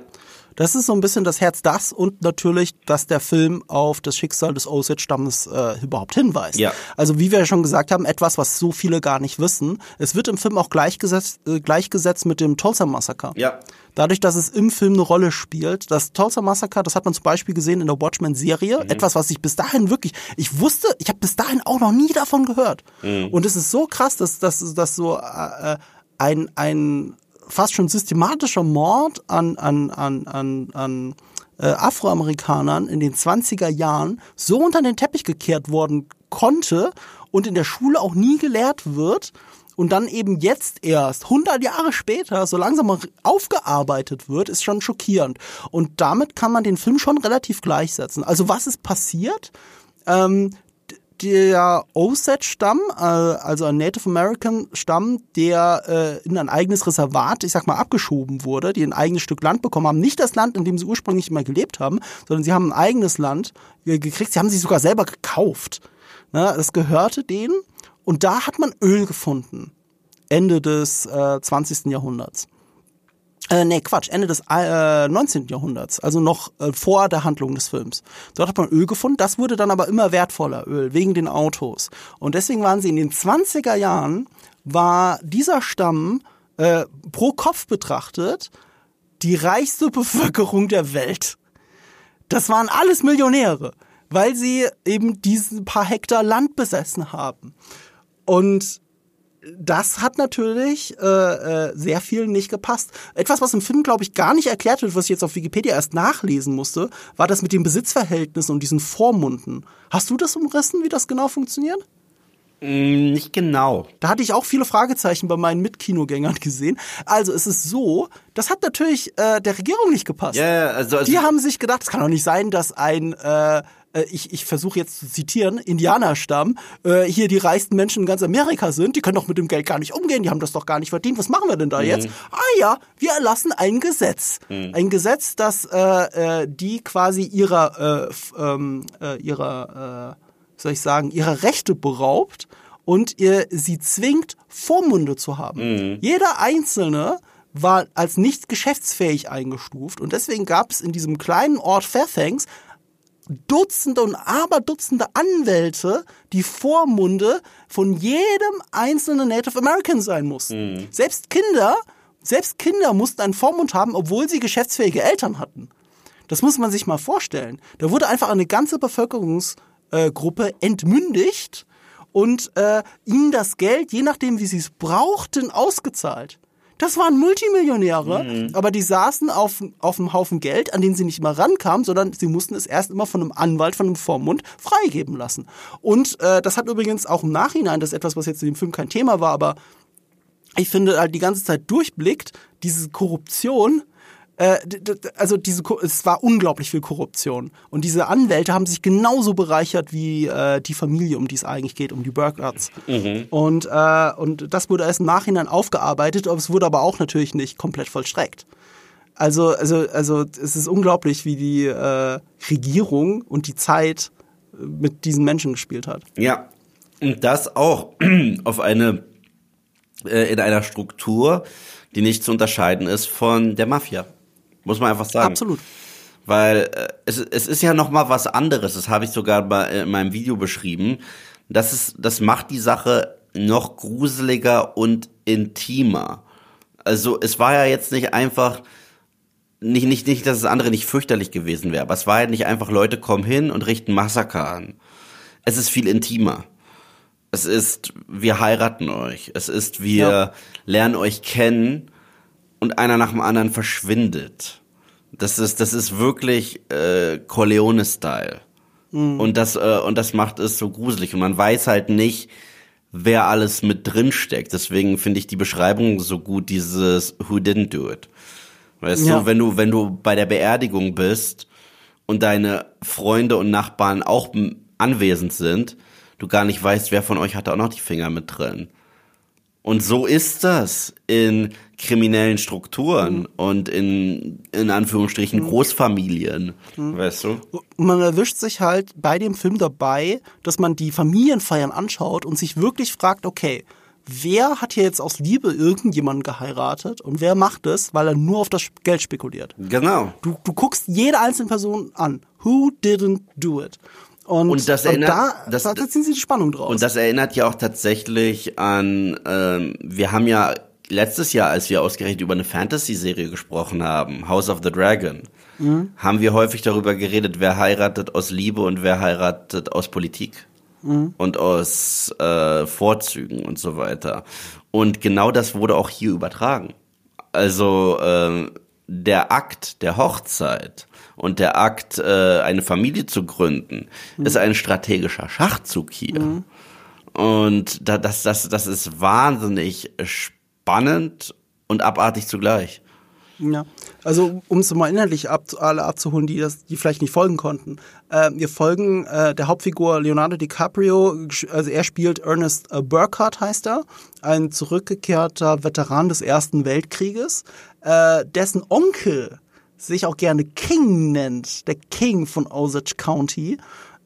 Speaker 2: Das ist so ein bisschen das Herz das und natürlich, dass der Film auf das Schicksal des Osage-Stammes äh, überhaupt hinweist.
Speaker 1: Ja.
Speaker 2: Also wie wir ja schon gesagt haben, etwas, was so viele gar nicht wissen. Es wird im Film auch gleichgesetzt, äh, gleichgesetzt mit dem Tulsa-Massaker.
Speaker 1: Ja.
Speaker 2: Dadurch, dass es im Film eine Rolle spielt. Das Tulsa Massaker, das hat man zum Beispiel gesehen in der Watchmen-Serie. Etwas, was ich bis dahin wirklich, ich wusste, ich habe bis dahin auch noch nie davon gehört. Und es ist so krass, dass, dass, dass so äh, ein, ein fast schon systematischer Mord an, an, an, an, an äh, Afroamerikanern in den 20er Jahren so unter den Teppich gekehrt worden konnte und in der Schule auch nie gelehrt wird und dann eben jetzt erst 100 Jahre später so langsam aufgearbeitet wird, ist schon schockierend. Und damit kann man den Film schon relativ gleichsetzen. Also was ist passiert? Ähm, der Osage-Stamm, äh, also ein Native American-Stamm, der äh, in ein eigenes Reservat, ich sag mal, abgeschoben wurde, die ein eigenes Stück Land bekommen haben. Nicht das Land, in dem sie ursprünglich immer gelebt haben, sondern sie haben ein eigenes Land äh, gekriegt. Sie haben sich sogar selber gekauft. Ne? Das gehörte denen. Und da hat man Öl gefunden. Ende des äh, 20. Jahrhunderts. Äh, nee, Quatsch, Ende des äh, 19. Jahrhunderts, also noch äh, vor der Handlung des Films. Dort hat man Öl gefunden, das wurde dann aber immer wertvoller Öl, wegen den Autos. Und deswegen waren sie in den 20er Jahren, war dieser Stamm äh, pro Kopf betrachtet die reichste Bevölkerung der Welt. Das waren alles Millionäre, weil sie eben diesen paar Hektar Land besessen haben. Und das hat natürlich äh, äh, sehr vielen nicht gepasst. Etwas, was im Film, glaube ich, gar nicht erklärt wird, was ich jetzt auf Wikipedia erst nachlesen musste, war das mit den Besitzverhältnissen und diesen Vormunden. Hast du das umrissen, wie das genau funktioniert?
Speaker 1: Mm, Nicht genau.
Speaker 2: Da hatte ich auch viele Fragezeichen bei meinen Mitkinogängern gesehen. Also es ist so, das hat natürlich äh, der Regierung nicht gepasst.
Speaker 1: Ja, also, also
Speaker 2: Die haben sich gedacht, es kann doch nicht sein, dass ein, äh, äh, ich, ich versuche jetzt zu zitieren, Indianerstamm, äh, hier die reichsten Menschen in ganz Amerika sind, die können doch mit dem Geld gar nicht umgehen, die haben das doch gar nicht verdient. Was machen wir denn da jetzt? Ah ja, wir erlassen ein Gesetz. Ein Gesetz, das äh, äh, die quasi ihrer, äh, ähm, äh, ihrer, äh, soll ich sagen, ihrer Rechte beraubt und ihr sie zwingt, Vormunde zu haben. Jeder Einzelne war als nicht geschäftsfähig eingestuft und deswegen gab es in diesem kleinen Ort Fairbanks Dutzende und Aberdutzende Anwälte, die Vormunde von jedem einzelnen Native American sein mussten. Selbst Kinder, selbst Kinder mussten einen Vormund haben, obwohl sie geschäftsfähige Eltern hatten. Das muss man sich mal vorstellen. Da wurde einfach eine ganze Bevölkerungsgruppe entmündigt und äh, ihnen das Geld, je nachdem wie sie es brauchten, ausgezahlt. Das waren Multimillionäre, aber die saßen auf, auf einem Haufen Geld, an den sie nicht mal rankamen, sondern sie mussten es erst immer von einem Anwalt, von einem Vormund freigeben lassen. Und äh, das hat übrigens auch im Nachhinein, das ist etwas, was jetzt in dem Film kein Thema war, aber ich finde halt die ganze Zeit durchblickt, diese Korruption, äh, also diese, es war unglaublich viel Korruption. Und diese Anwälte haben sich genauso bereichert wie äh, die Familie, um die es eigentlich geht, um die Burkharts. Und, äh, und das wurde erst im Nachhinein aufgearbeitet, aber es wurde aber auch natürlich nicht komplett vollstreckt. Also, also, also es ist unglaublich, wie die äh, Regierung und die Zeit äh, mit diesen Menschen gespielt hat.
Speaker 1: Ja. Und das auch auf eine, äh, in einer Struktur, die nicht zu unterscheiden ist von der Mafia. Muss man einfach sagen.
Speaker 2: Absolut.
Speaker 1: Weil äh, es, es ist ja noch mal was anderes, das habe ich sogar bei, in meinem Video beschrieben. Das, ist, das macht die Sache noch gruseliger und intimer. Also es war ja jetzt nicht einfach, nicht, nicht, nicht, dass das andere nicht fürchterlich gewesen wäre, aber es war ja nicht einfach, Leute kommen hin und richten Massaker an. Es ist viel intimer. Es ist, wir heiraten euch. Es ist, wir
Speaker 2: Ja.
Speaker 1: lernen euch kennen und einer nach dem anderen verschwindet. Das ist, das ist wirklich äh, Corleone-Style. Und das, äh, und das macht es so gruselig. Und man weiß halt nicht, wer alles mit drin steckt. Deswegen finde ich die Beschreibung so gut, dieses Who didn't do it. Weißt
Speaker 2: Ja.
Speaker 1: du, wenn du, wenn du bei der Beerdigung bist und deine Freunde und Nachbarn auch anwesend sind, du gar nicht weißt, wer von euch hatte auch noch die Finger mit drin. Und so ist das in kriminellen Strukturen und in, in Anführungsstrichen Großfamilien. Weißt du?
Speaker 2: Und man erwischt sich halt bei dem Film dabei, dass man die Familienfeiern anschaut und sich wirklich fragt, okay, wer hat hier jetzt aus Liebe irgendjemanden geheiratet und wer macht es, weil er nur auf das Geld spekuliert?
Speaker 1: Genau.
Speaker 2: Du, du guckst jede einzelne Person an. Who didn't do it? Und,
Speaker 1: Und das erinnert-
Speaker 2: da,
Speaker 1: das-
Speaker 2: da ziehen sie die Spannung draus.
Speaker 1: Und das erinnert ja auch tatsächlich an, ähm, wir haben ja letztes Jahr, als wir ausgerechnet über eine Fantasy-Serie gesprochen haben, House of the Dragon, haben wir häufig darüber geredet, wer heiratet aus Liebe und wer heiratet aus Politik und aus äh, Vorzügen und so weiter. Und genau das wurde auch hier übertragen. Also äh, der Akt der Hochzeit und der Akt, äh, eine Familie zu gründen, ist ein strategischer Schachzug hier. Und da, das, das, das ist wahnsinnig spannend und abartig zugleich.
Speaker 2: Ja, also um es mal inhaltlich ab, alle abzuholen, die das, die vielleicht nicht folgen konnten. Äh, wir folgen äh, der Hauptfigur Leonardo DiCaprio, also er spielt Ernest äh, Burkhardt heißt er, ein zurückgekehrter Veteran des Ersten Weltkrieges, äh, dessen Onkel sich auch gerne King nennt, der King von Osage County,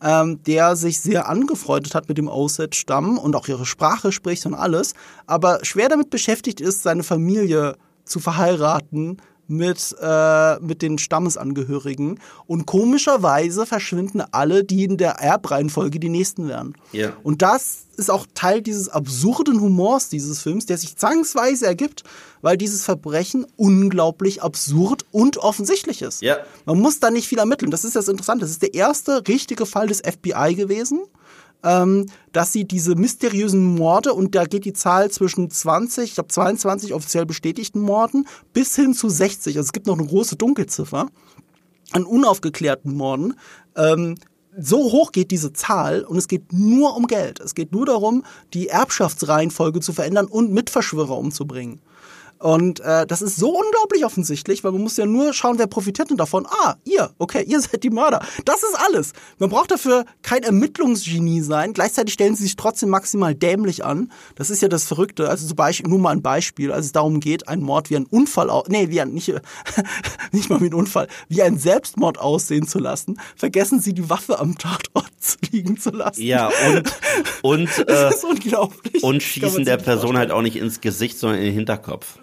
Speaker 2: ähm, der sich sehr angefreundet hat mit dem Osage-Stamm und auch ihre Sprache spricht und alles, aber schwer damit beschäftigt ist, seine Familie zu verheiraten mit, äh, mit den Stammesangehörigen. Und komischerweise verschwinden alle, die in der Erbreihenfolge die nächsten wären.
Speaker 1: Ja.
Speaker 2: Und das ist auch Teil dieses absurden Humors dieses Films, der sich zwangsweise ergibt, weil dieses Verbrechen unglaublich absurd und offensichtlich ist.
Speaker 1: Ja.
Speaker 2: Man muss da nicht viel ermitteln. Das ist das Interessante. Das ist der erste richtige Fall des FBI gewesen ähm, dass sie diese mysteriösen Morde, und da geht die Zahl zwischen 20, ich glaube 22 offiziell bestätigten Morden, bis hin zu 60, also es gibt noch eine große Dunkelziffer, an unaufgeklärten Morden, ähm, so hoch geht diese Zahl und es geht nur um Geld. Es geht nur darum, die Erbschaftsreihenfolge zu verändern und Mitverschwörer umzubringen. Und äh, das ist so unglaublich offensichtlich, weil man muss ja nur schauen, wer profitiert denn davon. Ah, ihr, okay, ihr seid die Mörder. Das ist alles. Man braucht dafür kein Ermittlungsgenie sein. Gleichzeitig stellen sie sich trotzdem maximal dämlich an. Das ist ja das Verrückte. Also zum Beispiel, nur mal ein Beispiel, als es darum geht, einen Mord wie ein Unfall, au- nee, wie ein, nicht, nicht mal wie ein Unfall, wie ein Selbstmord aussehen zu lassen, vergessen sie die Waffe am Tatort liegen zu lassen.
Speaker 1: Ja, und, und, äh,
Speaker 2: Das ist unglaublich.
Speaker 1: und schießen der Person halt auch nicht ins Gesicht, sondern in den Hinterkopf.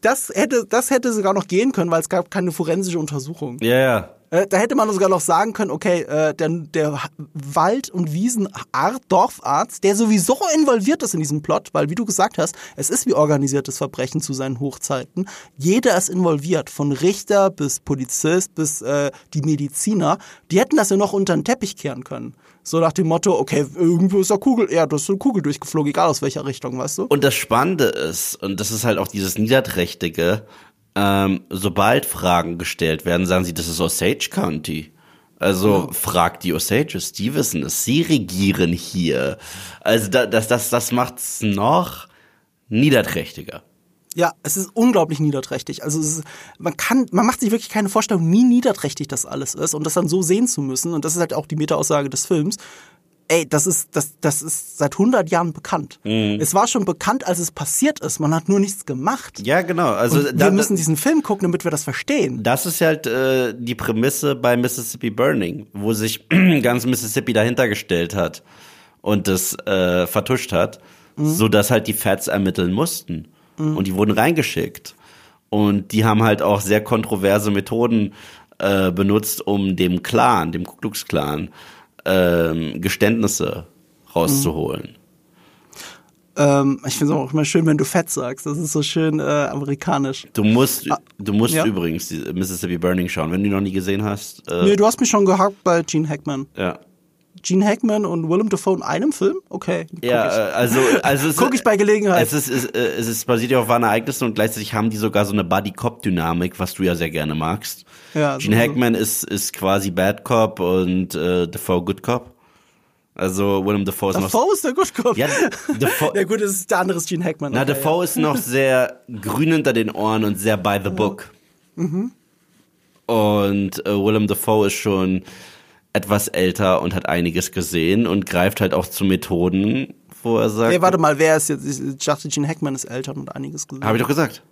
Speaker 2: Das hätte, das hätte sogar noch gehen können, weil es gab keine forensische Untersuchung.
Speaker 1: Ja, ja.
Speaker 2: Äh, Da hätte man sogar noch sagen können, okay, äh, der, der Wald- und Wiesenart, Dorfarzt, der sowieso involviert ist in diesem Plot, weil wie du gesagt hast, es ist wie organisiertes Verbrechen zu seinen Hochzeiten. Jeder ist involviert, von Richter bis Polizist bis äh, die Mediziner. Die hätten das ja noch unter den Teppich kehren können. So nach dem Motto, okay, irgendwo ist eine Kugel, ja, da ist eine Kugel durchgeflogen, egal aus welcher Richtung, weißt du?
Speaker 1: Und das Spannende ist, und das ist halt auch dieses Niederträchtige, ähm, sobald Fragen gestellt werden, sagen sie, das ist Osage County. Also fragt die Osages, die wissen es, sie regieren hier. Also da, das, das, das macht's noch niederträchtiger.
Speaker 2: Ja, es ist unglaublich niederträchtig. Also ist, man kann, man macht sich wirklich keine Vorstellung, wie niederträchtig das alles ist und das dann so sehen zu müssen. Und das ist halt auch die Meta-Aussage des Films. Ey, das ist, das, das ist seit 100 Jahren bekannt. Es war schon bekannt, als es passiert ist. Man hat nur nichts gemacht.
Speaker 1: Ja, genau. Also
Speaker 2: Und wir müssen diesen Film gucken, damit wir das verstehen.
Speaker 1: Das ist halt äh, die Prämisse bei Mississippi Burning, wo sich ganz Mississippi dahinter gestellt hat und das äh, vertuscht hat, so dass halt die Feds ermitteln mussten. Und die wurden reingeschickt. Und die haben halt auch sehr kontroverse Methoden äh, benutzt, um dem Clan, dem Ku Klux Klan, ähm, Geständnisse rauszuholen.
Speaker 2: Ähm, ich finde es auch immer schön, wenn du fett sagst. Das ist so schön äh, amerikanisch.
Speaker 1: Du musst, du musst
Speaker 2: ja.
Speaker 1: übrigens die Mississippi Burning schauen, wenn du die noch nie gesehen hast. Äh,
Speaker 2: Nee, du hast mich schon gehackt bei Gene Hackman.
Speaker 1: ja.
Speaker 2: Gene Hackman und Willem Dafoe in einem Film? Okay. guck
Speaker 1: Ja,
Speaker 2: ich.
Speaker 1: äh, also, also es,
Speaker 2: Guck ich bei Gelegenheit.
Speaker 1: Es ist, es, äh, es ist basiert ja auf wahren Ereignissen und gleichzeitig haben die sogar so eine Buddy-Cop-Dynamik, was du ja sehr gerne magst.
Speaker 2: Ja,
Speaker 1: Gene
Speaker 2: so-
Speaker 1: Hackman ist, ist quasi Bad Cop und äh, Dafoe Good Cop. Also Willem Dafoe ist noch.
Speaker 2: Dafoe ist der Good Cop.
Speaker 1: Ja, Dafoe,
Speaker 2: Ja gut, das ist der andere ist Gene Hackman.
Speaker 1: na,
Speaker 2: Okay,
Speaker 1: Dafoe ist noch sehr grün hinter den Ohren und sehr by the book.
Speaker 2: Mhm.
Speaker 1: Und äh, Willem Dafoe ist schon etwas älter und hat einiges gesehen und greift halt auch zu Methoden, wo er sagt.
Speaker 2: Hey, warte mal, wer ist jetzt? Ich dachte, Gene Hackman ist älter und einiges gesehen.
Speaker 1: Habe ich doch gesagt.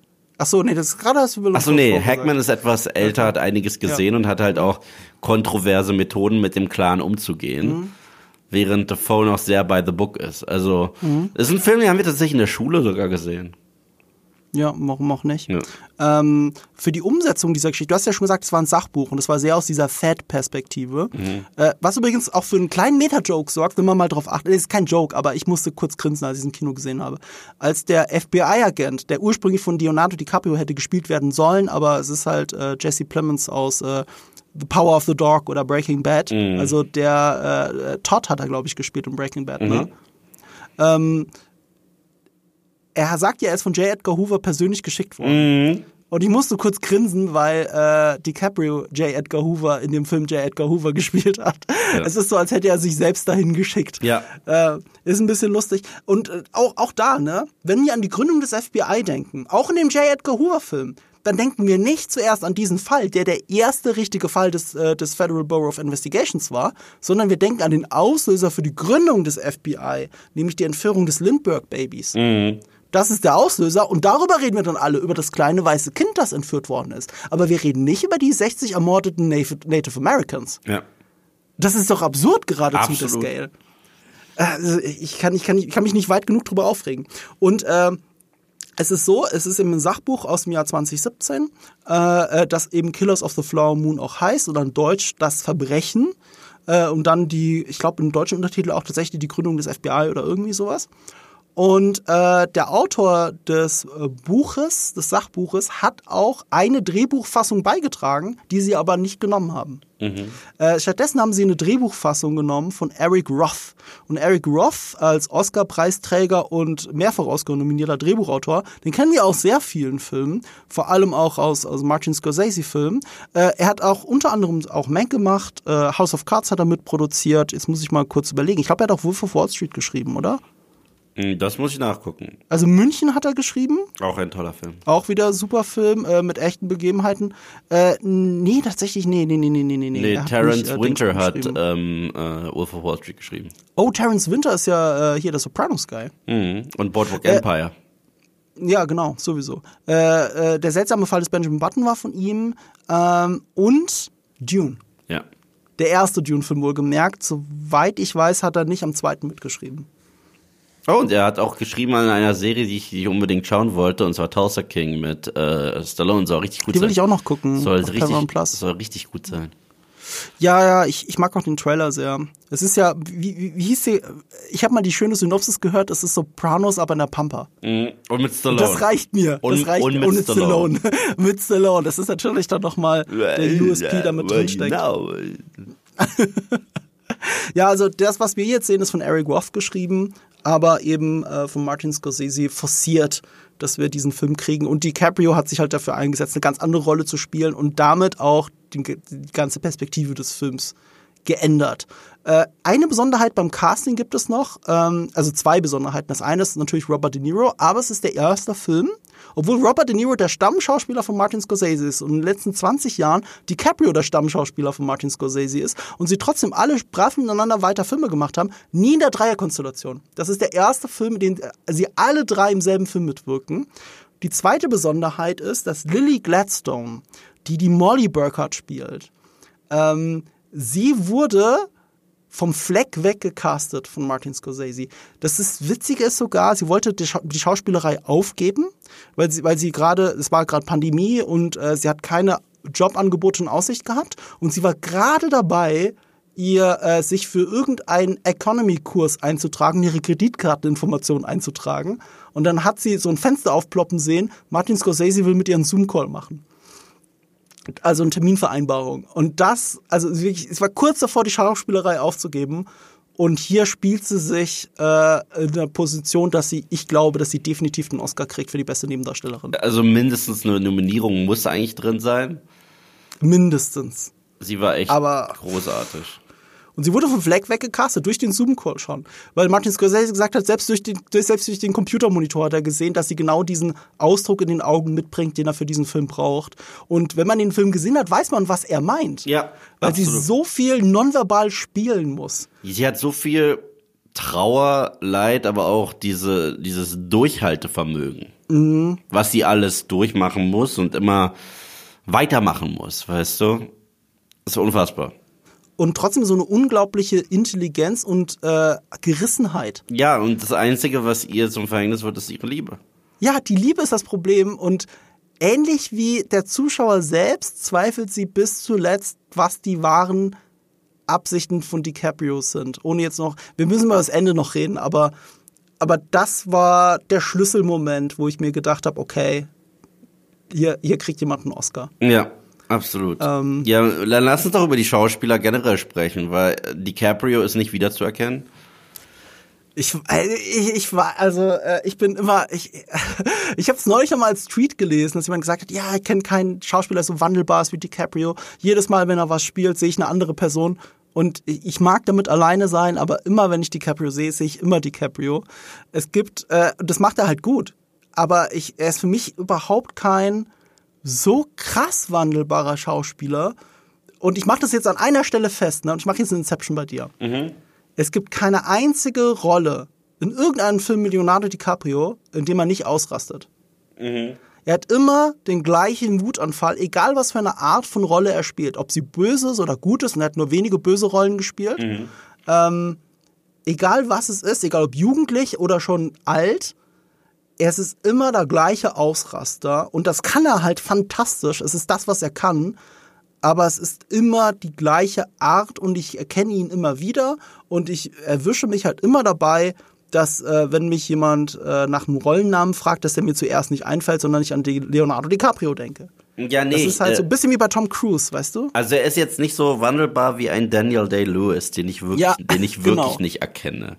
Speaker 2: Ach so, nee, das ist gerade hast du
Speaker 1: Ach so, nee,
Speaker 2: Dafoe gesagt.
Speaker 1: Hackman ist etwas älter, hat einiges gesehen und hat halt auch kontroverse Methoden mit dem Clan umzugehen.
Speaker 2: Mhm.
Speaker 1: Während Dafoe noch sehr by the book ist. Also,
Speaker 2: Mhm.
Speaker 1: ist ein Film, den haben wir tatsächlich in der Schule sogar gesehen.
Speaker 2: Ja, warum auch nicht?
Speaker 1: Ja.
Speaker 2: Ähm, für die Umsetzung dieser Geschichte, du hast ja schon gesagt, es war ein Sachbuch und es war sehr aus dieser Fed-Perspektive.
Speaker 1: Mhm.
Speaker 2: Äh, was übrigens auch für einen kleinen Meta-Joke sorgt, wenn man mal drauf achtet. Es ist kein Joke, aber ich musste kurz grinsen, als ich es im Kino gesehen habe. Als der FBI-Agent, der ursprünglich von Leonardo DiCaprio hätte gespielt werden sollen, aber es ist halt äh, Jesse Plemons aus äh, The Power of the Dog oder Breaking Bad.
Speaker 1: Mhm.
Speaker 2: Also der äh, Todd hat er, glaube ich, gespielt in Breaking Bad,
Speaker 1: Mhm.
Speaker 2: ne? Ähm, er sagt ja, er ist von J. Edgar Hoover persönlich geschickt worden.
Speaker 1: Mhm.
Speaker 2: Und ich musste kurz grinsen, weil äh, DiCaprio J. Edgar Hoover in dem Film J. Edgar Hoover gespielt hat. Es ist so, als hätte er sich selbst dahin geschickt.
Speaker 1: Ja.
Speaker 2: Äh, ist ein bisschen lustig. Und äh, auch, auch da, ne, wenn wir an die Gründung des FBI denken, auch in dem J. Edgar Hoover-Film, dann denken wir nicht zuerst an diesen Fall, der der erste richtige Fall des, äh, des Federal Bureau of Investigations war, sondern wir denken an den Auslöser für die Gründung des FBI, nämlich die Entführung des Lindbergh-Babys. Das ist der Auslöser und darüber reden wir dann alle, über das kleine weiße Kind, das entführt worden ist. Aber wir reden nicht über die 60 ermordeten Native, Americans.
Speaker 1: Ja.
Speaker 2: Das ist doch absurd geradezu, der. Scale. Also ich, kann, ich, kann, ich kann mich nicht weit genug drüber aufregen. Und ähm, es ist so, es ist im Sachbuch aus dem Jahr 2017, äh, äh, das eben Killers of the Flower Moon auch heißt oder in Deutsch das Verbrechen. Äh, und dann die, ich glaube im deutschen Untertitel auch tatsächlich die Gründung des FBI oder irgendwie sowas. Und äh, der Autor des äh, Buches, des Sachbuches, hat auch eine Drehbuchfassung beigetragen, die sie aber nicht genommen haben. Äh, stattdessen haben sie eine Drehbuchfassung genommen von Eric Roth. Und Eric Roth als Oscar-Preisträger und mehrfach Oscar-nominierter Drehbuchautor, den kennen wir aus sehr vielen Filmen, vor allem auch aus, aus Martin Scorsese-Filmen. Äh, er hat auch unter anderem auch Mank gemacht, äh, House of Cards hat er mitproduziert. Jetzt muss ich mal kurz überlegen. Ich glaube, er hat auch Wolf of Wall Street geschrieben, oder?
Speaker 1: Hm, Das muss ich nachgucken.
Speaker 2: Also München hat er geschrieben.
Speaker 1: Auch ein toller Film.
Speaker 2: Auch wieder super Film äh, mit echten Begebenheiten. Äh, nee, tatsächlich, nee, nee, nee, nee, nee, nee.
Speaker 1: Nee,
Speaker 2: Er nicht, äh,
Speaker 1: Winter hat ähm, äh, Wolf of Wall Street geschrieben.
Speaker 2: Oh, Terrence Winter ist ja äh, hier der Sopranos-Guy.
Speaker 1: Mhm. Und Boardwalk
Speaker 2: Äh,
Speaker 1: Empire.
Speaker 2: Ja, genau, sowieso. Äh, der seltsame Fall des Benjamin Button war von ihm. Ähm, und Dune.
Speaker 1: Ja.
Speaker 2: Der erste Dune-Film wohlgemerkt. Soweit ich weiß, hat er nicht am zweiten mitgeschrieben.
Speaker 1: Oh, und er hat auch geschrieben an einer Serie, die ich, die ich unbedingt schauen wollte, und zwar Tulsa King mit äh, Stallone. Soll richtig gut
Speaker 2: Die
Speaker 1: sein.
Speaker 2: will ich auch noch gucken.
Speaker 1: Soll richtig, soll richtig gut sein.
Speaker 2: Ja, ja, ich, ich mag auch den Trailer sehr. Es ist ja, wie, wie, wie hieß die? Ich habe mal die schöne Synopsis gehört, es ist Sopranos, aber in der Pampa.
Speaker 1: Mhm. Und mit Stallone.
Speaker 2: Das reicht mir.
Speaker 1: Und-
Speaker 2: das reicht
Speaker 1: und
Speaker 2: mir.
Speaker 1: mit
Speaker 2: und mit
Speaker 1: Stallone.
Speaker 2: Stallone. mit Stallone. Das ist natürlich dann nochmal der USP, der mit drin steckt.
Speaker 1: Genau.
Speaker 2: Ja, also das, was wir jetzt sehen, ist von Eric Roth geschrieben, aber eben äh, von Martin Scorsese forciert, dass wir diesen Film kriegen. Und DiCaprio hat sich halt dafür eingesetzt, eine ganz andere Rolle zu spielen und damit auch die, die ganze Perspektive des Films geändert. Äh, eine Besonderheit beim Casting gibt es noch, ähm, also zwei Besonderheiten. Das eine ist natürlich Robert De Niro, aber es ist der erste Film, obwohl Robert De Niro der Stammschauspieler von Martin Scorsese ist und in den letzten 20 Jahren DiCaprio der Stammschauspieler von Martin Scorsese ist und sie trotzdem alle brav miteinander weiter Filme gemacht haben, nie in der Dreierkonstellation. Das ist der erste Film, in dem sie alle drei im selben Film mitwirken. Die zweite Besonderheit ist, dass Lily Gladstone, die die Molly Burkhardt spielt, ähm, sie wurde vom Fleck weggecastet von Martin Scorsese. Das ist Witzige ist sogar, sie wollte die, Scha die Schauspielerei aufgeben, weil sie, weil sie gerade, es war gerade Pandemie und äh, sie hat keine Jobangebote in Aussicht gehabt und sie war gerade dabei, ihr äh, sich für irgendeinen Economy-Kurs einzutragen, ihre Kreditkarteninformationen einzutragen. Und dann hat sie so ein Fenster aufploppen sehen, Martin Scorsese will mit ihr einen Zoom-Call machen. Also eine Terminvereinbarung. Und das, also wirklich, es war kurz davor, die Schauspielerei aufzugeben. Und hier spielt sie sich äh, in der Position, dass sie, ich glaube, dass sie definitiv den Oscar kriegt für die beste Nebendarstellerin.
Speaker 1: Also mindestens eine Nominierung muss eigentlich drin sein.
Speaker 2: Mindestens.
Speaker 1: Sie war echt
Speaker 2: Aber-
Speaker 1: großartig.
Speaker 2: Und sie wurde vom Fleck weggecastet, durch den Zoom-Call schon. Weil Martin Scorsese gesagt hat, selbst durch, den, selbst durch den Computermonitor hat er gesehen, dass sie genau diesen Ausdruck in den Augen mitbringt, den er für diesen Film braucht. Und wenn man den Film gesehen hat, weiß man, was er meint.
Speaker 1: Ja,
Speaker 2: Weil sie
Speaker 1: absolut.
Speaker 2: so viel nonverbal spielen muss.
Speaker 1: Sie hat so viel Trauer, Leid, aber auch diese, dieses Durchhaltevermögen,
Speaker 2: Mhm.
Speaker 1: was sie alles durchmachen muss und immer weitermachen muss, weißt du? Das ist unfassbar.
Speaker 2: Und trotzdem so eine unglaubliche Intelligenz und äh, Gerissenheit.
Speaker 1: Ja, und das Einzige, was ihr zum Verhängnis wird, ist ihre Liebe.
Speaker 2: Ja, die Liebe ist das Problem und ähnlich wie der Zuschauer selbst zweifelt sie bis zuletzt, was die wahren Absichten von DiCaprio sind. Ohne jetzt noch, wir müssen über das Ende noch reden, aber, aber das war der Schlüsselmoment, wo ich mir gedacht habe, okay, hier, hier kriegt jemand einen Oscar.
Speaker 1: Ja, absolut.
Speaker 2: Ähm.
Speaker 1: ja, dann lass uns doch über die Schauspieler generell sprechen, weil DiCaprio ist nicht wiederzuerkennen.
Speaker 2: Ich, äh, ich, ich war, also äh, ich bin immer, ich, ich habe es neulich einmal als Tweet gelesen, dass jemand gesagt hat, ja, ich kenne keinen Schauspieler, der so wandelbar ist wie DiCaprio. Jedes Mal, wenn er was spielt, sehe ich eine andere Person. Und ich ich mag damit alleine sein, aber immer, wenn ich DiCaprio sehe, sehe ich immer DiCaprio. Es gibt, äh, das macht er halt gut. Aber ich, er ist für mich überhaupt kein so krass wandelbarer Schauspieler. Und ich mache das jetzt an einer Stelle fest, ne? Und ich mache jetzt eine Inception bei dir. Es gibt keine einzige Rolle in irgendeinem Film mit Leonardo DiCaprio, in dem er nicht ausrastet. Er hat immer den gleichen Wutanfall, egal was für eine Art von Rolle er spielt. Ob sie böse ist oder gut ist, und er hat nur wenige böse Rollen gespielt. Ähm, egal was es ist, egal ob jugendlich oder schon alt, es ist immer der gleiche Ausraster. Und das kann er halt fantastisch. Es ist das, was er kann aber es ist immer die gleiche Art und ich erkenne ihn immer wieder und ich erwische mich halt immer dabei, dass äh, wenn mich jemand äh, nach einem Rollennamen fragt, dass der mir zuerst nicht einfällt, sondern ich an Leonardo DiCaprio denke.
Speaker 1: Ja, nee.
Speaker 2: Das ist halt
Speaker 1: äh,
Speaker 2: so ein bisschen wie bei Tom Cruise, weißt du?
Speaker 1: Also er ist jetzt nicht so wandelbar wie ein Daniel Day-Lewis, den ich wirklich,
Speaker 2: Ja,
Speaker 1: den ich wirklich
Speaker 2: genau.
Speaker 1: nicht erkenne.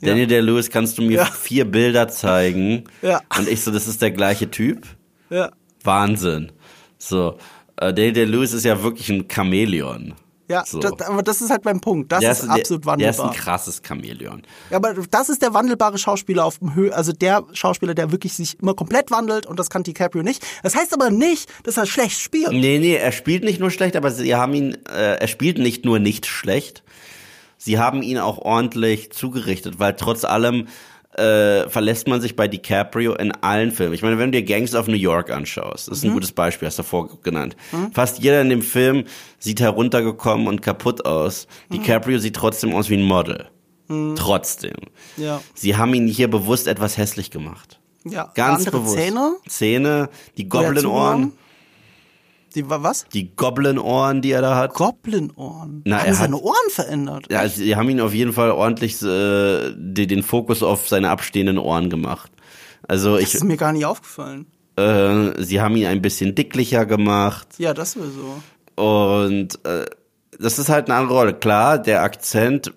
Speaker 1: Daniel Day-Lewis kannst du mir
Speaker 2: Ja.
Speaker 1: vier Bilder zeigen
Speaker 2: Ja.
Speaker 1: und ich so, das ist der gleiche Typ.
Speaker 2: Ja.
Speaker 1: Wahnsinn. So, äh, Daniel Day-Lewis ist ja wirklich ein Chamäleon.
Speaker 2: Ja,
Speaker 1: So.
Speaker 2: das, aber das ist halt mein Punkt. Das
Speaker 1: Der
Speaker 2: ist
Speaker 1: der-
Speaker 2: absolut
Speaker 1: Der ist ein
Speaker 2: wandelbar.
Speaker 1: krasses Chamäleon.
Speaker 2: Ja, aber das ist der wandelbare Schauspieler auf dem Höhe, also der Schauspieler, der wirklich sich immer komplett wandelt und das kann DiCaprio nicht. Das heißt aber nicht, dass er schlecht spielt.
Speaker 1: Nee, nee, er spielt nicht nur schlecht, aber sie haben ihn, äh, er spielt nicht nur nicht schlecht, sie haben ihn auch ordentlich zugerichtet, weil trotz allem äh, verlässt man sich bei DiCaprio in allen Filmen. Ich meine, wenn du dir Gangs of New York anschaust, das ist ein gutes Beispiel, hast du davor genannt. Fast jeder in dem Film sieht heruntergekommen und kaputt aus. DiCaprio sieht trotzdem aus wie ein Model. Trotzdem.
Speaker 2: Ja.
Speaker 1: Sie haben ihn hier bewusst etwas hässlich gemacht.
Speaker 2: Ja.
Speaker 1: Ganz bewusst.
Speaker 2: Zähne?
Speaker 1: Zähne, die Goblin-Ohren.
Speaker 2: Die, wa- was?
Speaker 1: Die Goblin-Ohren, die er da hat.
Speaker 2: Goblin-Ohren.
Speaker 1: Na,
Speaker 2: Haben
Speaker 1: er
Speaker 2: seine
Speaker 1: hat-
Speaker 2: Ohren verändert?
Speaker 1: Ja, also sie haben ihn auf jeden Fall ordentlich äh, die, den Fokus auf seine abstehenden Ohren gemacht. Also
Speaker 2: Das
Speaker 1: ich,
Speaker 2: ist mir gar nicht aufgefallen.
Speaker 1: äh, sie haben ihn ein bisschen dicklicher gemacht
Speaker 2: Ja, das sowieso.
Speaker 1: und äh, das ist halt eine andere Rolle. Klar, der Akzent,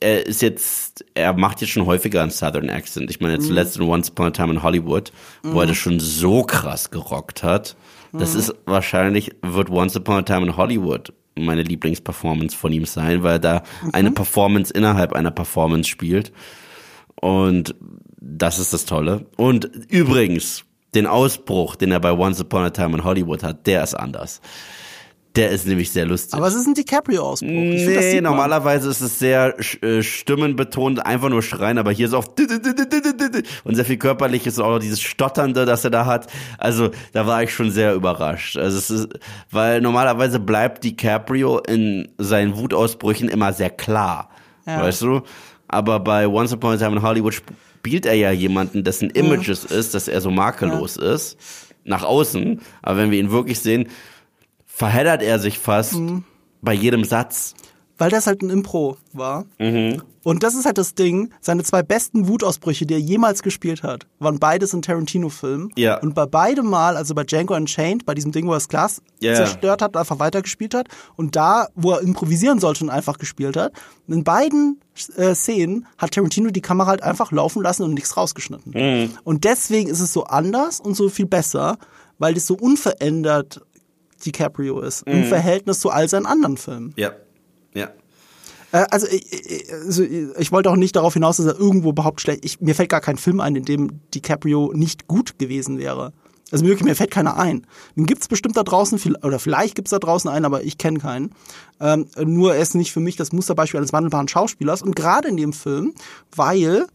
Speaker 1: er ist jetzt, er macht jetzt schon häufiger einen Southern Accent. Ich meine, zuletzt in Once Upon a Time in Hollywood, wo er das schon so krass gerockt hat. Das ist wahrscheinlich, wird Once Upon a Time in Hollywood meine Lieblingsperformance von ihm sein, weil da eine Performance innerhalb einer Performance spielt. Und das ist das Tolle. Und übrigens, den Ausbruch, den er bei Once Upon a Time in Hollywood hat, der ist anders. Der ist nämlich sehr lustig.
Speaker 2: Aber es ist ein DiCaprio-Ausbruch.
Speaker 1: Nee, normalerweise ist es sehr äh, stimmenbetont, einfach nur schreien, aber hier ist auch und sehr viel körperliches, auch dieses Stotternde, das er da hat. Also da war ich schon sehr überrascht. Also es ist, weil normalerweise bleibt DiCaprio in seinen Wutausbrüchen immer sehr klar,
Speaker 2: Ja.
Speaker 1: weißt du? Aber bei Once Upon a Time in Hollywood spielt er ja jemanden, dessen Image es ist, dass er so makellos ist, nach außen. Aber wenn wir ihn wirklich sehen, verheddert er sich fast
Speaker 2: Mhm.
Speaker 1: bei jedem Satz.
Speaker 2: Weil das halt ein Impro war.
Speaker 1: Mhm.
Speaker 2: Und das ist halt das Ding, seine zwei besten Wutausbrüche, die er jemals gespielt hat, waren beides in Tarantino-Filmen.
Speaker 1: Ja.
Speaker 2: Und bei beidem Mal, also bei Django Unchained, bei diesem Ding, wo er das Glas
Speaker 1: Ja.
Speaker 2: zerstört hat, einfach weitergespielt hat. Und da, wo er improvisieren sollte und einfach gespielt hat. In beiden äh, Szenen hat Tarantino die Kamera halt einfach laufen lassen und nichts rausgeschnitten.
Speaker 1: Mhm.
Speaker 2: Und deswegen ist es so anders und so viel besser, weil das so unverändert DiCaprio ist.
Speaker 1: Mhm.
Speaker 2: Im Verhältnis zu all seinen anderen Filmen.
Speaker 1: Ja. Ja.
Speaker 2: Äh, Also ich, ich- also ich wollte auch nicht darauf hinaus, dass er irgendwo überhaupt schlecht. Ich, mir fällt gar kein Film ein, in dem DiCaprio nicht gut gewesen wäre. Also wirklich, mir fällt keiner ein. Den gibt's bestimmt da draußen, oder vielleicht gibt's da draußen einen, aber ich kenne keinen. Ähm, nur er ist nicht für mich das Musterbeispiel eines wandelbaren Schauspielers. Und gerade in dem Film, weil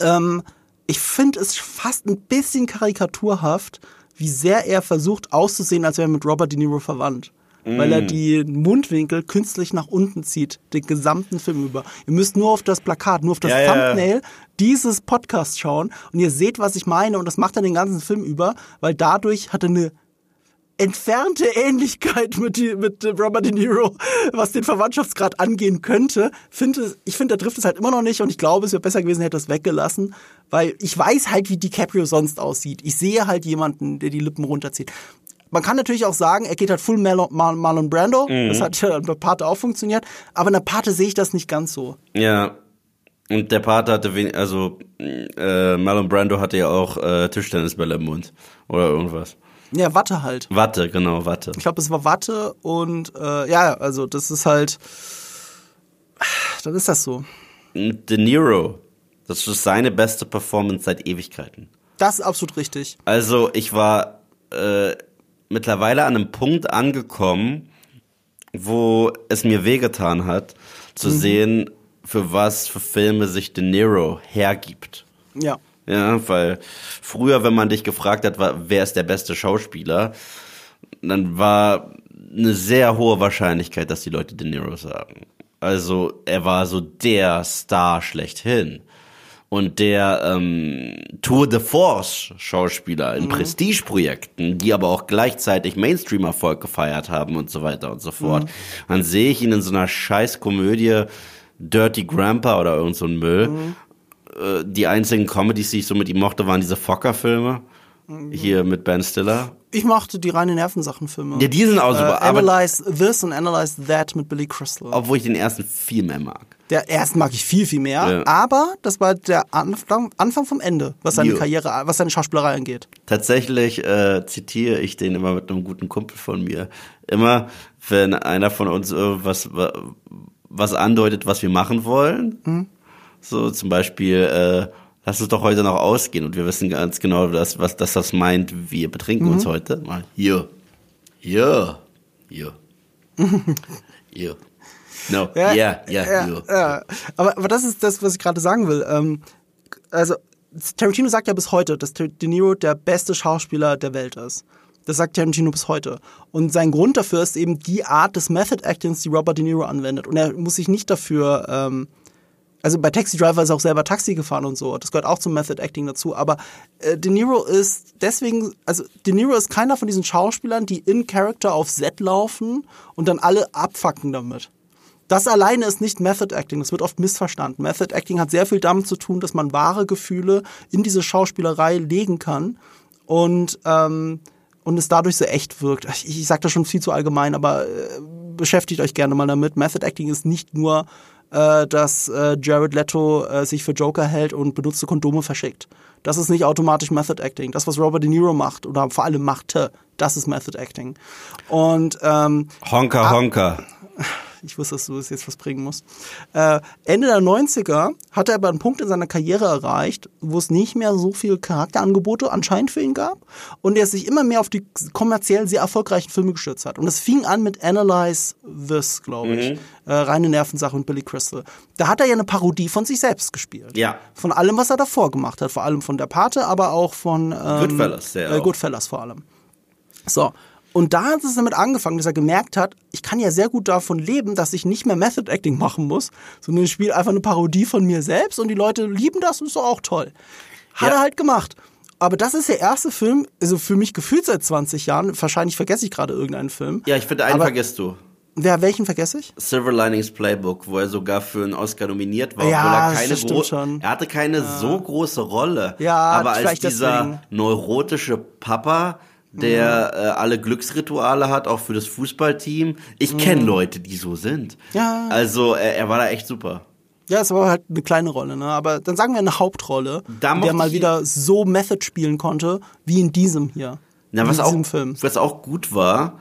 Speaker 2: ähm, ich finde es fast ein bisschen karikaturhaft, wie sehr er versucht auszusehen, als wäre er mit Robert De Niro verwandt. Weil er die Mundwinkel künstlich nach unten zieht, den gesamten Film über. Ihr müsst nur auf das Plakat, nur auf das
Speaker 1: Ja, ja.
Speaker 2: Thumbnail dieses Podcasts schauen und ihr seht, was ich meine und das macht er den ganzen Film über, weil dadurch hat er eine entfernte Ähnlichkeit mit, die, mit äh, Robert De Niro, was den Verwandtschaftsgrad angehen könnte. Finde, ich finde, der trifft es halt immer noch nicht und ich glaube, es wäre besser gewesen, hätte er es weggelassen, weil ich weiß halt, wie DiCaprio sonst aussieht. Ich sehe halt jemanden, der die Lippen runterzieht. Man kann natürlich auch sagen, er geht halt full Marlon, Mar- Marlon Brando. Das hat ja bei Pate auch funktioniert. Aber in der Pate sehe ich das nicht ganz so.
Speaker 1: Ja. Und der Pater hatte wenig, also äh, Marlon Brando hatte ja auch äh, Tischtennisbälle im Mund oder irgendwas.
Speaker 2: Ja, Watte halt.
Speaker 1: Watte, genau, Watte.
Speaker 2: Ich glaube, es war Watte und äh, ja, also das ist halt, dann ist das so.
Speaker 1: De Niro, das ist seine beste Performance seit Ewigkeiten.
Speaker 2: Das ist absolut richtig.
Speaker 1: Also ich war äh, mittlerweile an einem Punkt angekommen, wo es mir wehgetan hat, zu sehen, für was für Filme sich De Niro hergibt.
Speaker 2: Ja.
Speaker 1: Ja, weil früher, wenn man dich gefragt hat, wer ist der beste Schauspieler, dann war eine sehr hohe Wahrscheinlichkeit, dass die Leute De Niro sagen. Also er war so der Star schlechthin. Und der ähm, Tour de Force Schauspieler in Prestigeprojekten, die aber auch gleichzeitig Mainstream-Erfolg gefeiert haben und so weiter und so fort. Dann sehe ich ihn in so einer scheiß Komödie Dirty Grandpa oder irgend so ein Müll äh, die einzigen Comedies, die ich so mit ihm mochte, waren diese Fokker-Filme. Hier mit Ben Stiller.
Speaker 2: Ich mochte die reine Nervensachen-Filme.
Speaker 1: Ja, die sind auch super,
Speaker 2: Äh,
Speaker 1: aber
Speaker 2: Analyze This und Analyze That mit Billy Crystal.
Speaker 1: obwohl ich den ersten viel mehr mag.
Speaker 2: Der ersten mag ich viel, viel mehr.
Speaker 1: Ja.
Speaker 2: Aber das war der Anfang, Anfang vom Ende, was seine
Speaker 1: Jo.
Speaker 2: Karriere, was seine Schauspielerei angeht.
Speaker 1: Tatsächlich äh, zitiere ich den immer mit einem guten Kumpel von mir. Immer, wenn einer von uns irgendwas wa- was andeutet, was wir machen wollen. So zum Beispiel, äh, lass uns doch heute noch ausgehen und wir wissen ganz genau, dass, was, dass das meint, wir betrinken uns heute. Mal hier, hier, hier, hier. No, ja, ja, ja,
Speaker 2: ja. Aber, aber das ist das, was ich gerade sagen will. Ähm, also, Tarantino sagt ja bis heute, dass De Niro der beste Schauspieler der Welt ist. Das sagt Tarantino bis heute. Und sein Grund dafür ist eben die Art des Method Actings, die Robert De Niro anwendet. Und er muss sich nicht dafür, ähm, also bei Taxi Driver ist er auch selber Taxi gefahren und so. Das gehört auch zum Method Acting dazu. Aber äh, De Niro ist deswegen, also De Niro ist keiner von diesen Schauspielern, die in Character auf Set laufen und dann alle abfacken damit. Das alleine ist nicht Method Acting, das wird oft missverstanden. Method Acting hat sehr viel damit zu tun, dass man wahre Gefühle in diese Schauspielerei legen kann und, ähm, und es dadurch so echt wirkt. Ich, ich sage das schon viel zu allgemein, aber äh, beschäftigt euch gerne mal damit. Method Acting ist nicht nur, äh, dass äh, Jared Leto äh, sich für Joker hält und benutzte Kondome verschickt. Das ist nicht automatisch Method Acting. Das, was Robert De Niro macht oder vor allem machte, das ist Method Acting. Und ähm,
Speaker 1: Honka, Honka.
Speaker 2: Ich wusste, dass du es jetzt was bringen musst. Äh, Ende der 90er hat er aber einen Punkt in seiner Karriere erreicht, wo es nicht mehr so viele Charakterangebote anscheinend für ihn gab und er sich immer mehr auf die kommerziell sehr erfolgreichen Filme gestürzt hat. Und es fing an mit Analyze This, glaube ich. Äh, reine Nervensache mit Billy Crystal. Da hat er ja eine Parodie von sich selbst gespielt.
Speaker 1: Ja.
Speaker 2: Von allem, was er davor gemacht hat. Vor allem von der Pate, aber auch von ähm,
Speaker 1: Goodfellas, sehr
Speaker 2: äh. Goodfellas vor allem. So. Und da hat es damit angefangen, dass er gemerkt hat, ich kann ja sehr gut davon leben, dass ich nicht mehr Method Acting machen muss, sondern ich spiele einfach eine Parodie von mir selbst und die Leute lieben das und ist auch toll. Hat
Speaker 1: Ja.
Speaker 2: er halt gemacht. Aber das ist der erste Film, also für mich gefühlt seit 20 Jahren, wahrscheinlich vergesse ich gerade irgendeinen Film.
Speaker 1: Ja, ich finde, einen
Speaker 2: Aber-
Speaker 1: vergisst du.
Speaker 2: Wer, welchen vergesse ich?
Speaker 1: Silver Linings Playbook, wo er sogar für einen Oscar nominiert war,
Speaker 2: Ja,
Speaker 1: obwohl er keine
Speaker 2: das stimmt
Speaker 1: gro-
Speaker 2: schon.
Speaker 1: er hatte keine so große Rolle.
Speaker 2: Ja,
Speaker 1: aber als dieser
Speaker 2: deswegen.
Speaker 1: neurotische Papa, der
Speaker 2: Mhm.
Speaker 1: äh, alle Glücksrituale hat, auch für das Fußballteam. Ich kenne Leute, die so sind.
Speaker 2: Mhm. Ja.
Speaker 1: Also er, er war da echt super.
Speaker 2: Ja, es war halt eine kleine Rolle, ne? Aber dann sagen wir eine Hauptrolle, der mal wieder so Method spielen konnte, wie in diesem hier.
Speaker 1: Na,
Speaker 2: in
Speaker 1: was auch,
Speaker 2: diesem Film.
Speaker 1: was auch gut war,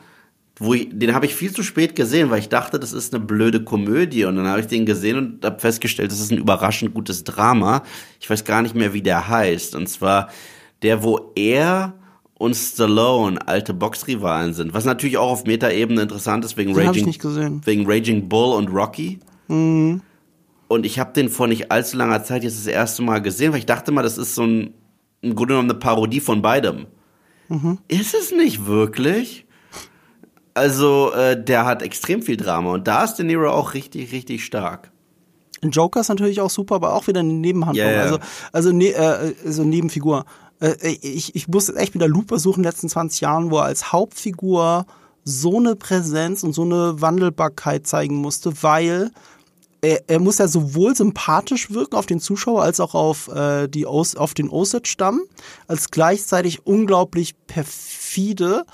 Speaker 1: wo ich, den habe ich viel zu spät gesehen, weil ich dachte, das ist eine blöde Komödie. Und dann habe ich den gesehen und habe festgestellt, das ist ein überraschend gutes Drama. Ich weiß gar nicht mehr, wie der heißt. Und zwar der, wo er und Stallone alte Boxrivalen sind. Was natürlich auch auf Metaebene interessant ist, wegen
Speaker 2: Den
Speaker 1: Raging, wegen Raging Bull und Rocky. Und ich habe den vor nicht allzu langer Zeit jetzt das erste Mal gesehen, weil ich dachte mal, das ist so ein, im Grunde genommen eine Parodie von beidem. Ist es nicht wirklich? Also, äh, der hat extrem viel Drama und da ist De Niro auch richtig, richtig stark.
Speaker 2: Joker ist natürlich auch super, aber auch wieder eine Nebenhandlung.
Speaker 1: Ja.
Speaker 2: Also, also, ne, äh, also Nebenfigur. Äh, ich, ich musste echt wieder Looper suchen in den letzten 20 Jahren, wo er als Hauptfigur so eine Präsenz und so eine Wandelbarkeit zeigen musste, weil er, er muss ja sowohl sympathisch wirken auf den Zuschauer als auch auf, äh, die Os auf den Osage-Stamm, als gleichzeitig unglaublich perfide,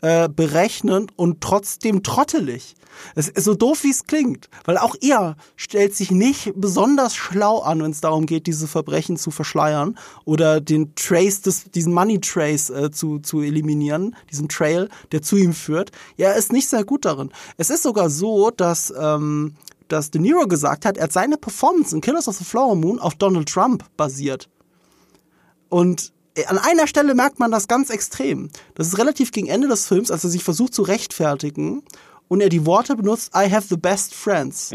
Speaker 2: äh, berechnend und trotzdem trottelig. Es ist so doof, wie es klingt, weil auch er stellt sich nicht besonders schlau an, wenn es darum geht, diese Verbrechen zu verschleiern oder den Trace des, diesen Money Trace äh, zu, zu eliminieren, diesen Trail, der zu ihm führt. Ja, er ist nicht sehr gut darin. Es ist sogar so, dass ähm, dass De Niro gesagt hat, er hat seine Performance in Killers of the Flower Moon auf Donald Trump basiert. Und an einer Stelle merkt man das ganz extrem. Das ist relativ gegen Ende des Films, als er sich versucht zu rechtfertigen und er die Worte benutzt, I have the best friends.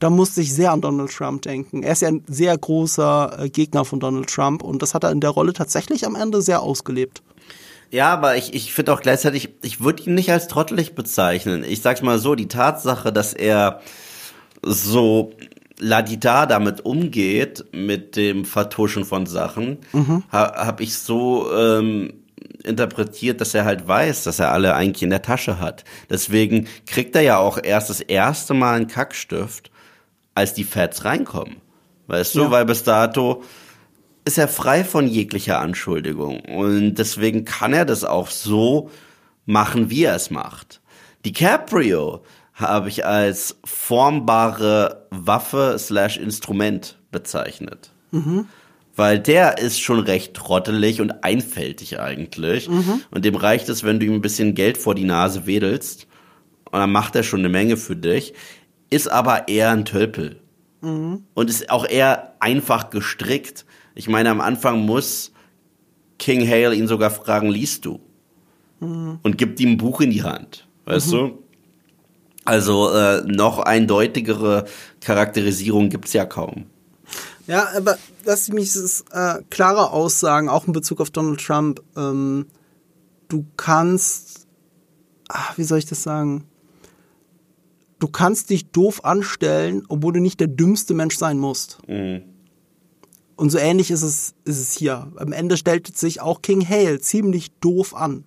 Speaker 2: Da musste ich sehr an Donald Trump denken. Er ist ja ein sehr großer äh, Gegner von Donald Trump und das hat er in der Rolle tatsächlich am Ende sehr ausgelebt.
Speaker 1: Ja, aber ich, ich finde auch gleichzeitig, ich würde ihn nicht als trottelig bezeichnen. Ich sag's mal so, die Tatsache, dass er so ladida damit umgeht, mit dem Vertuschen von Sachen, ha, habe ich so ähm, interpretiert, dass er halt weiß, dass er alle eigentlich in der Tasche hat. Deswegen kriegt er ja auch erst das erste Mal einen Kackstift, als die Fats reinkommen. Weißt du,
Speaker 2: Ja.
Speaker 1: weil bis dato ist er frei von jeglicher Anschuldigung. Und deswegen kann er das auch so machen, wie er es macht. DiCaprio habe ich als formbare Waffe slash Instrument bezeichnet. Weil der ist schon recht trottelig und einfältig eigentlich. Und dem reicht es, wenn du ihm ein bisschen Geld vor die Nase wedelst. Und dann macht er schon eine Menge für dich. Ist aber eher ein Tölpel. Und ist auch eher einfach gestrickt. Ich meine, am Anfang muss King Hale ihn sogar fragen, liest du? Und gibt ihm ein Buch in die Hand. Weißt du? Also äh, noch eindeutigere Charakterisierung gibt's ja kaum.
Speaker 2: Ja, aber lass mich das, äh, klare Aussagen, auch in Bezug auf Donald Trump. Ähm, du kannst, ach, wie soll ich das sagen? Du kannst dich doof anstellen, obwohl du nicht der dümmste Mensch sein musst. Und so ähnlich ist es, ist es hier. Am Ende stellt sich auch King Hale ziemlich doof an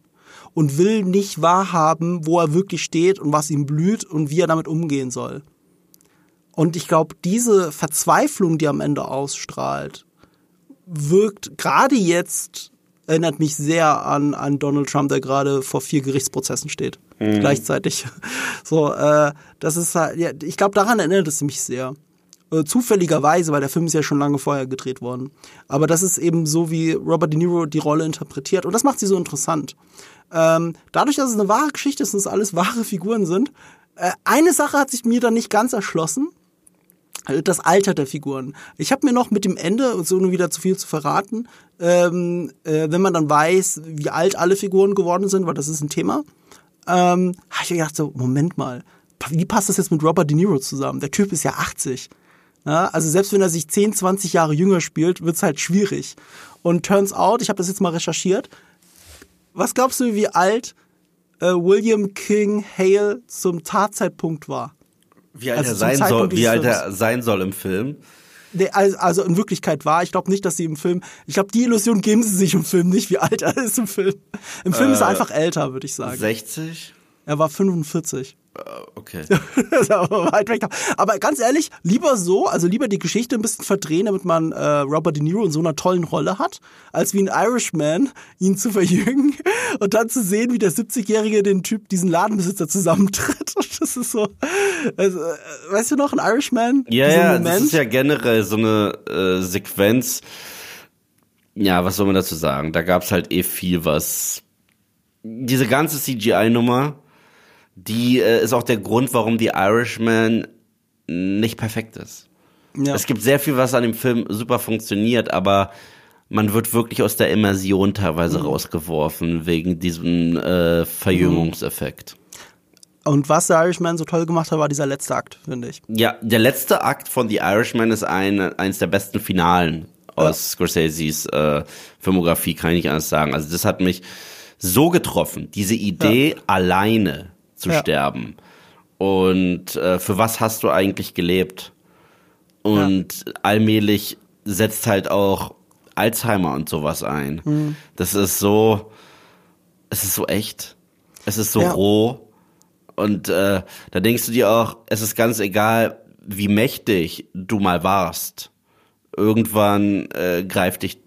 Speaker 2: und will nicht wahrhaben, wo er wirklich steht und was ihm blüht und wie er damit umgehen soll. Und ich glaube, diese Verzweiflung, die am Ende ausstrahlt, wirkt gerade jetzt, erinnert mich sehr an, an Donald Trump, der gerade vor vier Gerichtsprozessen steht. Gleichzeitig. So, äh, das ist halt, ja, ich glaube, daran erinnert es mich sehr. Äh, zufälligerweise, weil der Film ist ja schon lange vorher gedreht worden. Aber das ist eben so, wie Robert De Niro die Rolle interpretiert. Und das macht sie so interessant. Ähm, dadurch, dass es eine wahre Geschichte ist und es alles wahre Figuren sind, Äh, eine Sache hat sich mir dann nicht ganz erschlossen. Das Alter der Figuren. Ich habe mir noch mit dem Ende, und so nur wieder zu viel zu verraten, ähm, äh, wenn man dann weiß, wie alt alle Figuren geworden sind, weil das ist ein Thema, ähm, habe ich gedacht so, Moment mal, wie passt das jetzt mit Robert De Niro zusammen? Der Typ ist ja 80. Ja, also selbst wenn er sich 10, 20 Jahre jünger spielt, wird's halt schwierig. Und turns out, ich habe das jetzt mal recherchiert, was glaubst du, wie alt äh, William King Hale zum Tatzeitpunkt war?
Speaker 1: Wie alt
Speaker 2: Also
Speaker 1: er sein soll, wie alt er sein soll im Film.
Speaker 2: Nee, also in Wirklichkeit war. Ich glaube nicht, dass sie im Film. Ich glaube, die Illusion geben sie sich im Film nicht, wie alt er ist im Film. Im Film ist er einfach älter, würde ich sagen.
Speaker 1: 60?
Speaker 2: Er war 45.
Speaker 1: Äh, Okay.
Speaker 2: Das aber weit weg. Aber ganz ehrlich, lieber so, also lieber die Geschichte ein bisschen verdrehen, damit man äh, Robert De Niro in so einer tollen Rolle hat, als wie ein Irishman ihn zu verjüngen und dann zu sehen, wie der 70-Jährige den Typ, diesen Ladenbesitzer zusammentritt. Und das ist so, also, äh, weißt du noch, ein Irishman?
Speaker 1: Ja, ja, das
Speaker 2: Moment?
Speaker 1: ist ja generell so eine äh, Sequenz. Ja, was soll man dazu sagen? Da gab's halt eh viel, was. Diese ganze CGI-Nummer, die äh, ist auch der Grund, warum die Irishman nicht perfekt ist.
Speaker 2: ja.
Speaker 1: Es gibt sehr viel, was an dem Film super funktioniert, aber man wird wirklich aus der Immersion
Speaker 2: Mhm.
Speaker 1: teilweise rausgeworfen wegen diesem äh, Verjüngungseffekt.
Speaker 2: Und was der Irishman so toll gemacht hat, war dieser letzte Akt, finde ich.
Speaker 1: Ja, der letzte Akt von The Irishman ist ein, eines der besten Finalen aus Scorseses äh, Filmografie, kann ich nicht anders sagen. Also das hat mich so getroffen, diese Idee, alleine zu
Speaker 2: Ja.
Speaker 1: sterben. Und äh, für was hast du eigentlich gelebt? Und allmählich setzt halt auch Alzheimer und sowas ein.
Speaker 2: Mhm.
Speaker 1: Das ist so, es ist so echt. Es ist so
Speaker 2: Ja.
Speaker 1: roh. Und äh, da denkst du dir auch, es ist ganz egal, wie mächtig du mal warst. Irgendwann äh, greift dich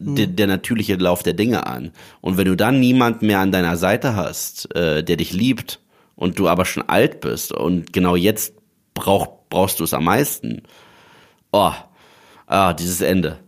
Speaker 1: der, der natürliche Lauf der Dinge an. Und wenn du dann niemand mehr an deiner Seite hast, äh, der dich liebt und du aber schon alt bist und genau jetzt brauch, brauchst du es am meisten. Oh, ah, dieses Ende.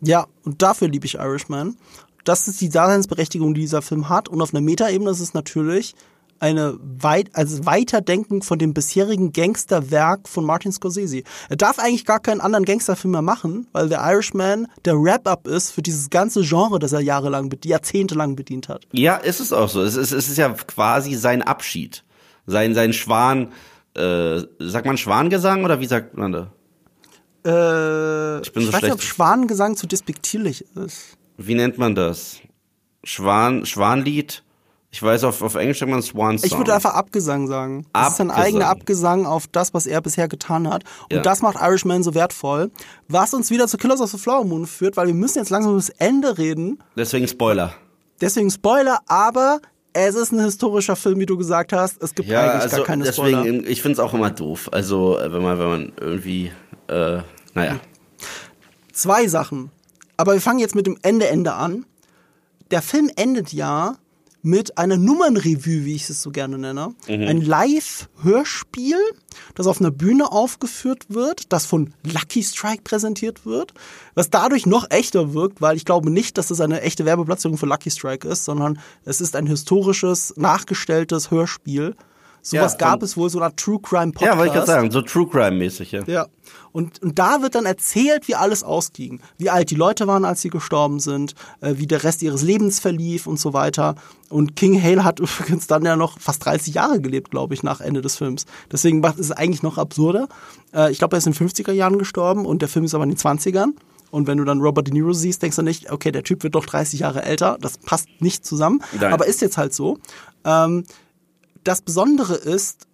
Speaker 2: Ja, und dafür liebe ich Irishman. Das ist die Daseinsberechtigung, die dieser Film hat. Und auf einer Metaebene ist es natürlich eine weit, also Weiterdenken von dem bisherigen Gangsterwerk von Martin Scorsese. Er darf eigentlich gar keinen anderen Gangsterfilm mehr machen, weil der Irishman der Wrap-up ist für dieses ganze Genre, das er jahrelang, jahrzehntelang bedient hat.
Speaker 1: Ja, ist es auch so. Es ist, es ist ja quasi sein Abschied. Sein, sein Schwan, äh, sagt man Schwangesang oder wie sagt man da?
Speaker 2: Äh,
Speaker 1: Ich bin so
Speaker 2: weiß nicht, ob Schwanengesang zu despektierlich ist.
Speaker 1: Wie nennt man das? Schwan, Schwanlied? Ich weiß, auf, auf Englisch sagt man Swan Song.
Speaker 2: Ich würde einfach Abgesang sagen. Das ist ein eigener Abgesang auf das, was er bisher getan hat. Und
Speaker 1: Ja.
Speaker 2: das macht Irishman so wertvoll. Was uns wieder zu Killers of the Flower Moon führt, weil wir müssen jetzt langsam bis Ende reden.
Speaker 1: Deswegen Spoiler.
Speaker 2: Deswegen Spoiler, aber es ist ein historischer Film, wie du gesagt hast. Es gibt
Speaker 1: Ja,
Speaker 2: eigentlich
Speaker 1: also
Speaker 2: gar keine Spoiler.
Speaker 1: deswegen, ich finde es auch immer doof. Also, äh, wenn man, wenn man irgendwie, äh, naja.
Speaker 2: Zwei Sachen. Aber wir fangen jetzt mit dem Ende Ende an. Der Film endet ja mit einer Nummernrevue, wie ich es so gerne nenne. Ein Live-Hörspiel, das auf einer Bühne aufgeführt wird, das von Lucky Strike präsentiert wird, was dadurch noch echter wirkt, weil ich glaube nicht, dass es eine echte Werbeplatzierung für Lucky Strike ist, sondern es ist ein historisches, nachgestelltes Hörspiel. Sowas
Speaker 1: Ja,
Speaker 2: gab es wohl, so eine True Crime Podcast.
Speaker 1: Ja, wollte ich gerade sagen, so True Crime-mäßig, ja.
Speaker 2: Ja. Und, und da wird dann erzählt, wie alles ausging. Wie alt die Leute waren, als sie gestorben sind, äh, wie der Rest ihres Lebens verlief und so weiter. Und King Hale hat übrigens dann ja noch fast 30 Jahre gelebt, glaube ich, nach Ende des Films. Deswegen macht es eigentlich noch absurder. Äh, ich glaube, er ist in den 50er Jahren gestorben und der Film ist aber in den 20ern. Und wenn du dann Robert De Niro siehst, denkst du nicht, okay, der Typ wird doch 30 Jahre älter. Das passt nicht zusammen.
Speaker 1: Nein.
Speaker 2: Aber ist jetzt halt so. Ähm, das Besondere ist,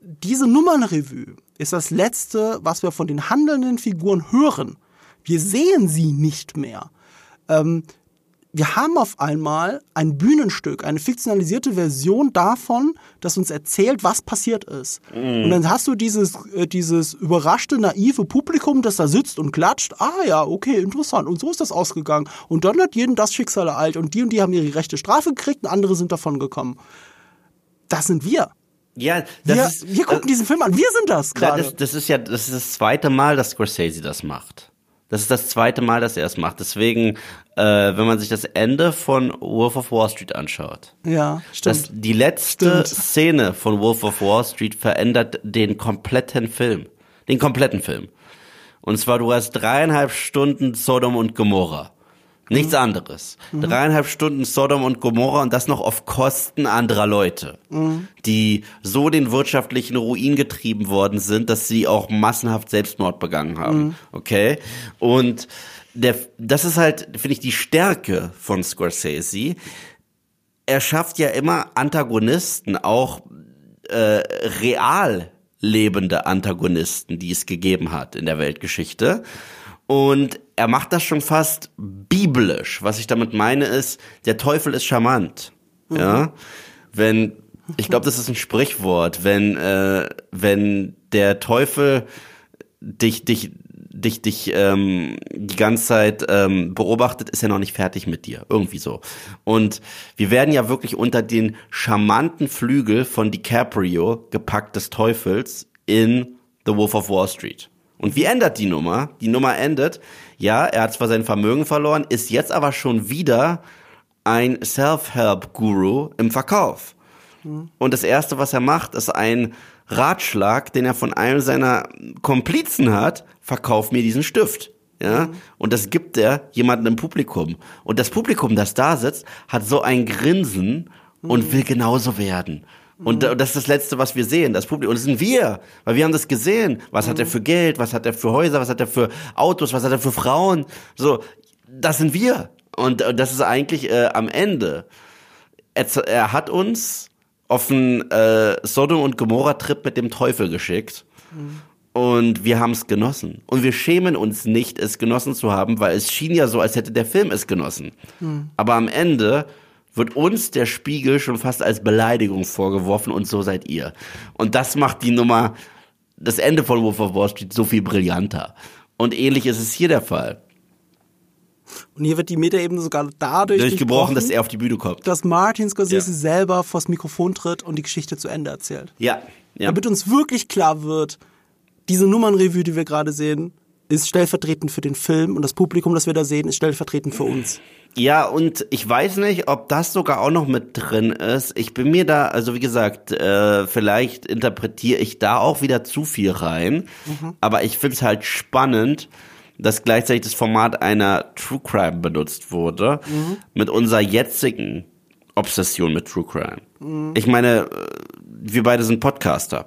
Speaker 2: diese Nummernrevue ist das letzte, was wir von den handelnden Figuren hören. Wir sehen sie nicht mehr. Ähm, wir haben auf einmal ein Bühnenstück, eine fiktionalisierte Version davon, das uns erzählt, was passiert ist. Und dann hast du dieses, äh, dieses überraschte, naive Publikum, das da sitzt und klatscht. Ah ja, okay, interessant. Und so ist das ausgegangen. Und dann hat jeden das Schicksal ereilt. Und die und die haben ihre rechte Strafe gekriegt und andere sind davon gekommen. Das sind wir.
Speaker 1: Ja, das
Speaker 2: Wir,
Speaker 1: ist,
Speaker 2: wir gucken diesen Film an. Wir sind das gerade.
Speaker 1: das, das ist ja das, ist das zweite Mal, dass Scorsese das macht. Das ist das zweite Mal, dass er es macht. Deswegen, äh, wenn man sich das Ende von Wolf of Wall Street anschaut,
Speaker 2: Ja, stimmt.
Speaker 1: das, die letzte
Speaker 2: Stimmt.
Speaker 1: Szene von Wolf of Wall Street verändert den kompletten Film. Den kompletten Film. Und zwar, du hast dreieinhalb Stunden Sodom und Gomorra. Nichts
Speaker 2: Mhm.
Speaker 1: anderes. Dreieinhalb Stunden Sodom und Gomorra und das noch auf Kosten anderer Leute,
Speaker 2: Mhm.
Speaker 1: die so den wirtschaftlichen Ruin getrieben worden sind, dass sie auch massenhaft Selbstmord begangen haben.
Speaker 2: Mhm.
Speaker 1: Okay? Und der, das ist halt, finde ich, die Stärke von Scorsese. Er schafft ja immer Antagonisten, auch äh, real lebende Antagonisten, die es gegeben hat in der Weltgeschichte. Und er macht das schon fast biblisch. Was ich damit meine ist, der Teufel ist charmant. Ja, wenn ich glaube, das ist ein Sprichwort, wenn äh, wenn der Teufel dich dich dich dich ähm, die ganze Zeit ähm, beobachtet, ist er noch nicht fertig mit dir, irgendwie so. Und wir werden ja wirklich unter den charmanten Flügel von DiCaprio gepackt des Teufels in The Wolf of Wall Street. Und wie ändert die Nummer? Die Nummer endet, ja, er hat zwar sein Vermögen verloren, ist jetzt aber schon wieder ein Self-Help-Guru im Verkauf. Und das erste, was er macht, ist ein Ratschlag, den er von einem seiner Komplizen hat, verkauf mir diesen Stift. Ja, und das gibt er jemandem im Publikum. Und das Publikum, das da sitzt, hat so ein Grinsen und will genauso werden. Und da- das ist das Letzte, was wir sehen, das Publikum. Und das sind wir, weil wir haben das gesehen. Was hat er für Geld? Was hat er für Häuser? Was hat er für Autos? Was hat er für Frauen? So, das sind wir. Und äh, das ist eigentlich äh, am Ende. Er, er hat uns auf einen äh, Sodom und Gomorra Trip mit dem Teufel geschickt. Und wir haben es genossen. Und wir schämen uns nicht, es genossen zu haben, weil es schien ja so, als hätte der Film es genossen. Aber am Ende wird uns der Spiegel schon fast als Beleidigung vorgeworfen und so seid ihr. Und das macht die Nummer, das Ende von Wolf of Wall Street so viel brillanter. Und ähnlich ist es hier der Fall.
Speaker 2: Und hier wird die Metaebene sogar dadurch
Speaker 1: Durchgebrochen, dass er auf die Bühne kommt.
Speaker 2: dass Martin Scorsese
Speaker 1: Ja.
Speaker 2: selber vors Mikrofon tritt und die Geschichte zu Ende erzählt.
Speaker 1: Ja, ja.
Speaker 2: Damit uns wirklich klar wird, diese Nummernrevue, die wir gerade sehen, ist stellvertretend für den Film und das Publikum, das wir da sehen, ist stellvertretend für uns.
Speaker 1: Ja, und ich weiß nicht, ob das sogar auch noch mit drin ist. Ich bin mir da, also wie gesagt, äh, vielleicht interpretiere ich da auch wieder zu viel rein. Aber ich finde es halt spannend, dass gleichzeitig das Format einer True Crime benutzt wurde. Mit unserer jetzigen Obsession mit True Crime. Ich meine, wir beide sind Podcaster.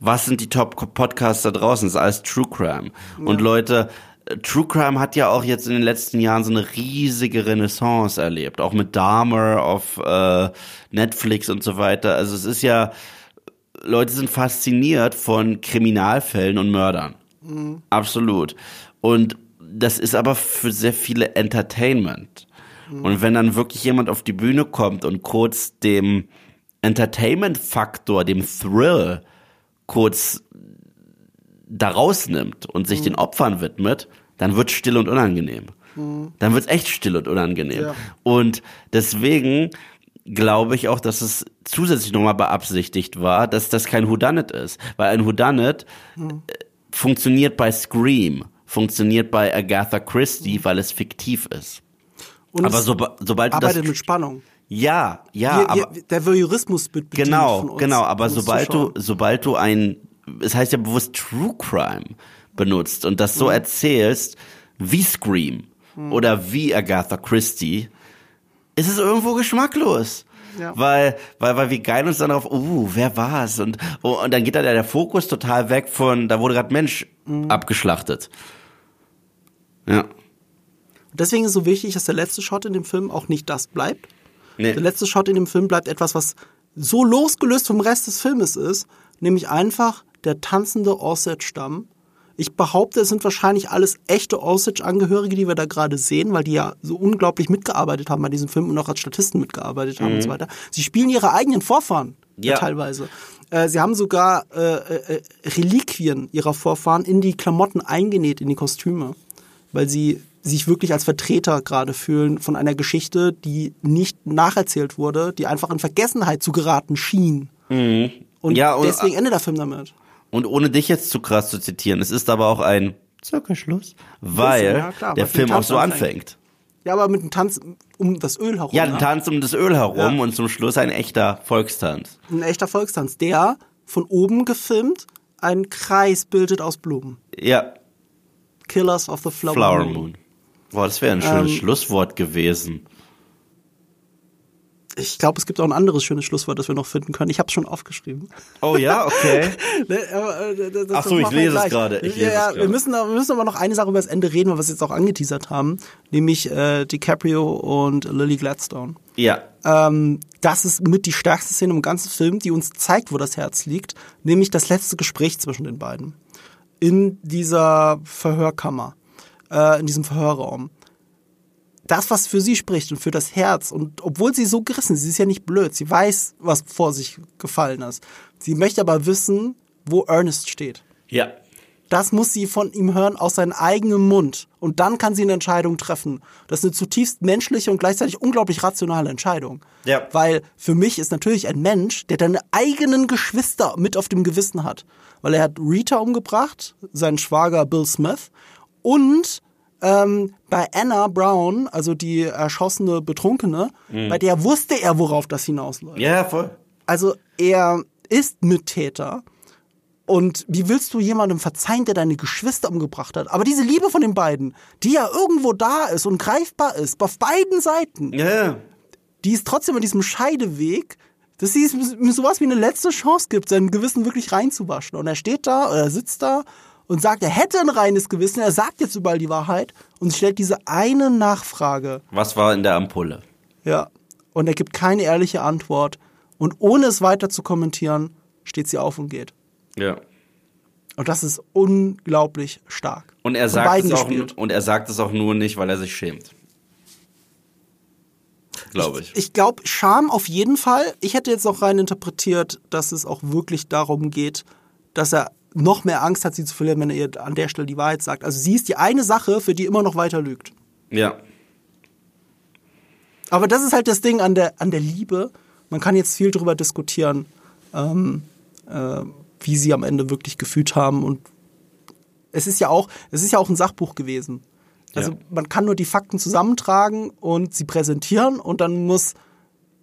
Speaker 1: Was sind die Top-Podcaster draußen? Das ist alles True Crime. Und Leute, äh, True Crime hat ja auch jetzt in den letzten Jahren so eine riesige Renaissance erlebt. Auch mit Dahmer auf äh, Netflix und so weiter. Also es ist ja, Leute sind fasziniert von Kriminalfällen und Mördern. Absolut. Und das ist aber für sehr viele Entertainment. Und wenn dann wirklich jemand auf die Bühne kommt und kurz dem Entertainment-Faktor, dem Thrill, kurz da rausnimmt und sich den Opfern widmet, dann wird still und unangenehm. Dann wird es echt still und unangenehm.
Speaker 2: Ja.
Speaker 1: Und deswegen glaube ich auch, dass es zusätzlich nochmal beabsichtigt war, dass das kein Whodunit ist. Weil ein Whodunit äh, funktioniert bei Scream, funktioniert bei Agatha Christie, weil es fiktiv ist.
Speaker 2: Und
Speaker 1: Aber
Speaker 2: es
Speaker 1: soba sobald du das...
Speaker 2: arbeitet mit Spannung.
Speaker 1: Ja, ja,
Speaker 2: Hier,
Speaker 1: aber...
Speaker 2: hier, der Voyeurismus wird bedient
Speaker 1: Genau,
Speaker 2: von uns,
Speaker 1: genau, aber sobald du, sobald du ein, es heißt ja bewusst True Crime benutzt und das so
Speaker 2: Mhm.
Speaker 1: erzählst, wie Scream oder wie Agatha Christie, ist es irgendwo geschmacklos.
Speaker 2: Ja.
Speaker 1: Weil, weil, weil wir geilen uns dann darauf, uh, wer war's? Und, oh, und dann geht da der, Fokus total weg von, da wurde gerade Mensch
Speaker 2: Mhm.
Speaker 1: abgeschlachtet. Ja.
Speaker 2: Deswegen ist es so wichtig, dass der letzte Shot in dem Film auch nicht das bleibt.
Speaker 1: Nee.
Speaker 2: Der letzte Shot in dem Film bleibt etwas, was so losgelöst vom Rest des Filmes ist, nämlich einfach der tanzende Osage-Stamm. Ich behaupte, es sind wahrscheinlich alles echte Osage-Angehörige, die wir da gerade sehen, weil die ja so unglaublich mitgearbeitet haben bei diesem Film und auch als Statisten mitgearbeitet haben und so weiter. Sie spielen ihre eigenen Vorfahren
Speaker 1: Ja.
Speaker 2: ja. teilweise. Äh, sie haben sogar äh, äh, Reliquien ihrer Vorfahren in die Klamotten eingenäht, in die Kostüme, weil sie sich wirklich als Vertreter gerade fühlen von einer Geschichte, die nicht nacherzählt wurde, die einfach in Vergessenheit zu geraten schien. Und
Speaker 1: Ja, und-
Speaker 2: deswegen endet der Film damit.
Speaker 1: Und ohne dich jetzt zu krass zu zitieren, es ist aber auch ein Zirkelschluss. Weil
Speaker 2: ja, klar,
Speaker 1: der Film auch so
Speaker 2: anfängt.
Speaker 1: anfängt.
Speaker 2: Ja, aber mit einem Tanz um das Öl herum.
Speaker 1: Ja,
Speaker 2: ne?
Speaker 1: ein Tanz um das Öl herum
Speaker 2: Ja.
Speaker 1: und zum Schluss ein echter Volkstanz.
Speaker 2: Ein echter Volkstanz, der von oben gefilmt einen Kreis bildet aus Blumen.
Speaker 1: Ja,
Speaker 2: Killers of the Flower,
Speaker 1: Flower
Speaker 2: Moon.
Speaker 1: Moon. Boah, das wäre ein schönes
Speaker 2: Ähm,
Speaker 1: Schlusswort gewesen.
Speaker 2: Ich glaube, es gibt auch ein anderes schönes Schlusswort, das wir noch finden können. Ich habe es schon aufgeschrieben.
Speaker 1: Oh ja, okay.
Speaker 2: Ne, äh, das-
Speaker 1: Ach so, ich lese es gerade, ich
Speaker 2: ja,
Speaker 1: lese
Speaker 2: ja,
Speaker 1: es
Speaker 2: wir müssen, wir müssen aber noch eine Sache über das Ende reden, weil wir es jetzt auch angeteasert haben, nämlich äh, DiCaprio und Lily Gladstone.
Speaker 1: ja,
Speaker 2: Ähm, das ist mit die stärkste Szene im ganzen Film, die uns zeigt, wo das Herz liegt, nämlich das letzte Gespräch zwischen den beiden. In dieser Verhörkammer, äh, in diesem Verhörraum. Das, was für sie spricht und für das Herz, und obwohl sie so gerissen ist, sie ist ja nicht blöd, sie weiß, was vor sich gefallen ist. Sie möchte aber wissen, wo Ernest steht.
Speaker 1: ja.
Speaker 2: Das muss sie von ihm hören aus seinem eigenen Mund. Und dann kann sie eine Entscheidung treffen. Das ist eine zutiefst menschliche und gleichzeitig unglaublich rationale Entscheidung.
Speaker 1: Ja.
Speaker 2: Weil für mich ist natürlich ein Mensch, der deine eigenen Geschwister mit auf dem Gewissen hat. Weil er hat Rita umgebracht, seinen Schwager Bill Smith. Und ähm, bei Anna Brown, also die erschossene Betrunkene, bei der wusste er, worauf das hinausläuft.
Speaker 1: Ja, voll.
Speaker 2: Also er ist Mittäter. Und wie willst du jemandem verzeihen, der deine Geschwister umgebracht hat? Aber diese Liebe von den beiden, die ja irgendwo da ist und greifbar ist, auf beiden Seiten,
Speaker 1: Ja, ja.
Speaker 2: die ist trotzdem an diesem Scheideweg, dass sie sowas wie eine letzte Chance gibt, sein Gewissen wirklich reinzuwaschen. Und er steht da, oder er sitzt da und sagt, er hätte ein reines Gewissen, er sagt jetzt überall die Wahrheit und stellt diese eine Nachfrage.
Speaker 1: Was war in der Ampulle?
Speaker 2: Ja. Und er gibt keine ehrliche Antwort. Und ohne es weiter zu kommentieren, steht sie auf und geht.
Speaker 1: Ja.
Speaker 2: Und das ist unglaublich stark.
Speaker 1: Und er sagt es auch und er sagt es auch nur nicht, weil er sich schämt. Glaube ich.
Speaker 2: Ich glaube, Scham auf jeden Fall. Ich hätte jetzt noch rein interpretiert, dass es auch wirklich darum geht, dass er noch mehr Angst hat, sie zu verlieren, wenn er ihr an der Stelle die Wahrheit sagt. Also sie ist die eine Sache, für die immer noch weiter lügt.
Speaker 1: Ja.
Speaker 2: Aber das ist halt das Ding an der, an der Liebe. Man kann jetzt viel darüber diskutieren, ähm, äh, wie sie am Ende wirklich gefühlt haben. Und es ist ja auch, es ist ja auch ein Sachbuch gewesen. Also
Speaker 1: Ja.
Speaker 2: man kann nur die Fakten zusammentragen und sie präsentieren und dann muss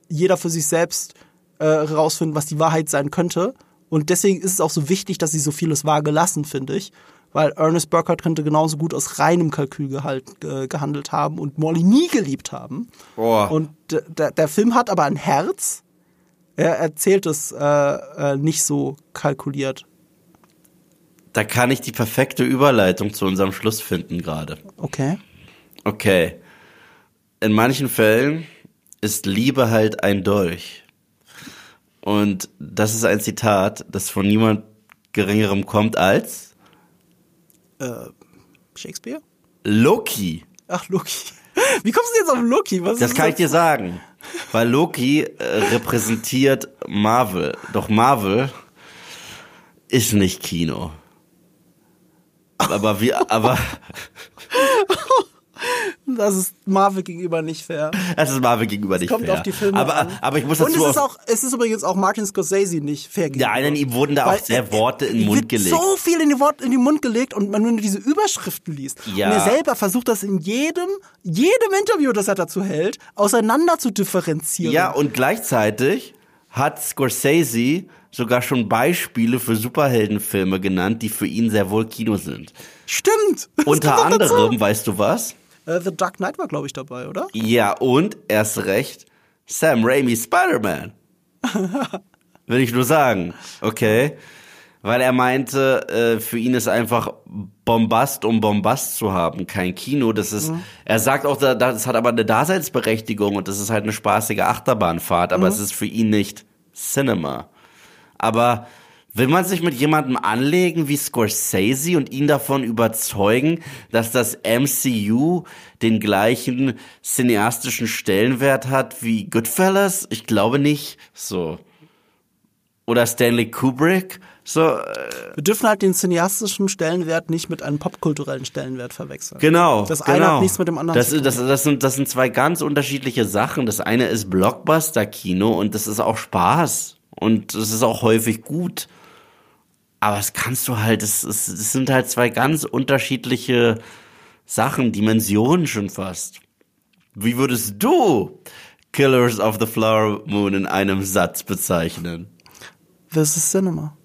Speaker 2: jeder für sich selbst äh, herausfinden, was die Wahrheit sein könnte. Und deswegen ist es auch so wichtig, dass sie so vieles vage lassen, finde ich. Weil Ernest Burkhardt könnte genauso gut aus reinem Kalkül gehalt, äh, gehandelt haben und Molly nie geliebt haben.
Speaker 1: Oh.
Speaker 2: Und der Film hat aber ein Herz. Er erzählt es äh, äh, nicht so kalkuliert.
Speaker 1: Da kann ich die perfekte Überleitung zu unserem Schluss finden gerade.
Speaker 2: Okay.
Speaker 1: Okay. In manchen Fällen ist Liebe halt ein Dolch. Und das ist ein Zitat, das von niemand geringerem kommt als
Speaker 2: Shakespeare?
Speaker 1: Loki.
Speaker 2: Ach, Loki. Wie kommst du jetzt auf Loki? Was
Speaker 1: Das kann ich dir sagen. Weil Loki äh, repräsentiert Marvel. Doch Marvel ist nicht Kino. Aber wir, aber
Speaker 2: Das ist Marvel gegenüber nicht fair.
Speaker 1: das ist Marvel gegenüber nicht
Speaker 2: Kommt
Speaker 1: fair.
Speaker 2: auf die Filme
Speaker 1: aber,
Speaker 2: an.
Speaker 1: aber ich muss
Speaker 2: Und
Speaker 1: dazu
Speaker 2: es ist auch, es ist übrigens auch Martin Scorsese nicht fair
Speaker 1: Ja,
Speaker 2: gegenüber.
Speaker 1: nein, ihm wurden da auch sehr Worte in den Mund gelegt.
Speaker 2: so viel in die Worte in den Mund gelegt und man, du diese Überschriften liest
Speaker 1: Ja.
Speaker 2: und er selber versucht das in jedem, jedem Interview, das er dazu hält, auseinander zu differenzieren.
Speaker 1: Ja, und gleichzeitig hat Scorsese sogar schon Beispiele für Superheldenfilme genannt, die für ihn sehr wohl Kino sind.
Speaker 2: Stimmt. Das
Speaker 1: Unter
Speaker 2: kommt
Speaker 1: anderem, weißt du was?
Speaker 2: Äh, The Dark Knight war, glaube ich, dabei, oder?
Speaker 1: Ja, und erst recht Sam Raimi Spider-Man. Will ich nur sagen. Okay. Weil er meinte, äh, für ihn ist einfach Bombast, um Bombast zu haben, kein Kino. Das ist, er sagt auch, da- das hat aber eine Daseinsberechtigung und das ist halt eine spaßige Achterbahnfahrt, aber es ist für ihn nicht Cinema. Aber will man sich mit jemandem anlegen wie Scorsese und ihn davon überzeugen, dass das MCU den gleichen cineastischen Stellenwert hat wie Goodfellas? Ich glaube nicht. So. Oder Stanley Kubrick? So, äh,
Speaker 2: Wir dürfen halt den cineastischen Stellenwert nicht mit einem popkulturellen Stellenwert verwechseln.
Speaker 1: Genau.
Speaker 2: Das
Speaker 1: genau.
Speaker 2: eine hat nichts mit dem anderen
Speaker 1: das,
Speaker 2: zu tun.
Speaker 1: Das, das, sind, das sind zwei ganz unterschiedliche Sachen. Das eine ist Blockbuster-Kino und das ist auch Spaß. Und das ist auch häufig gut. Aber das kannst du halt, es, sind halt zwei ganz unterschiedliche Sachen, Dimensionen schon fast. Wie würdest du Killers of the Flower Moon in einem Satz bezeichnen?
Speaker 2: This is Cinema.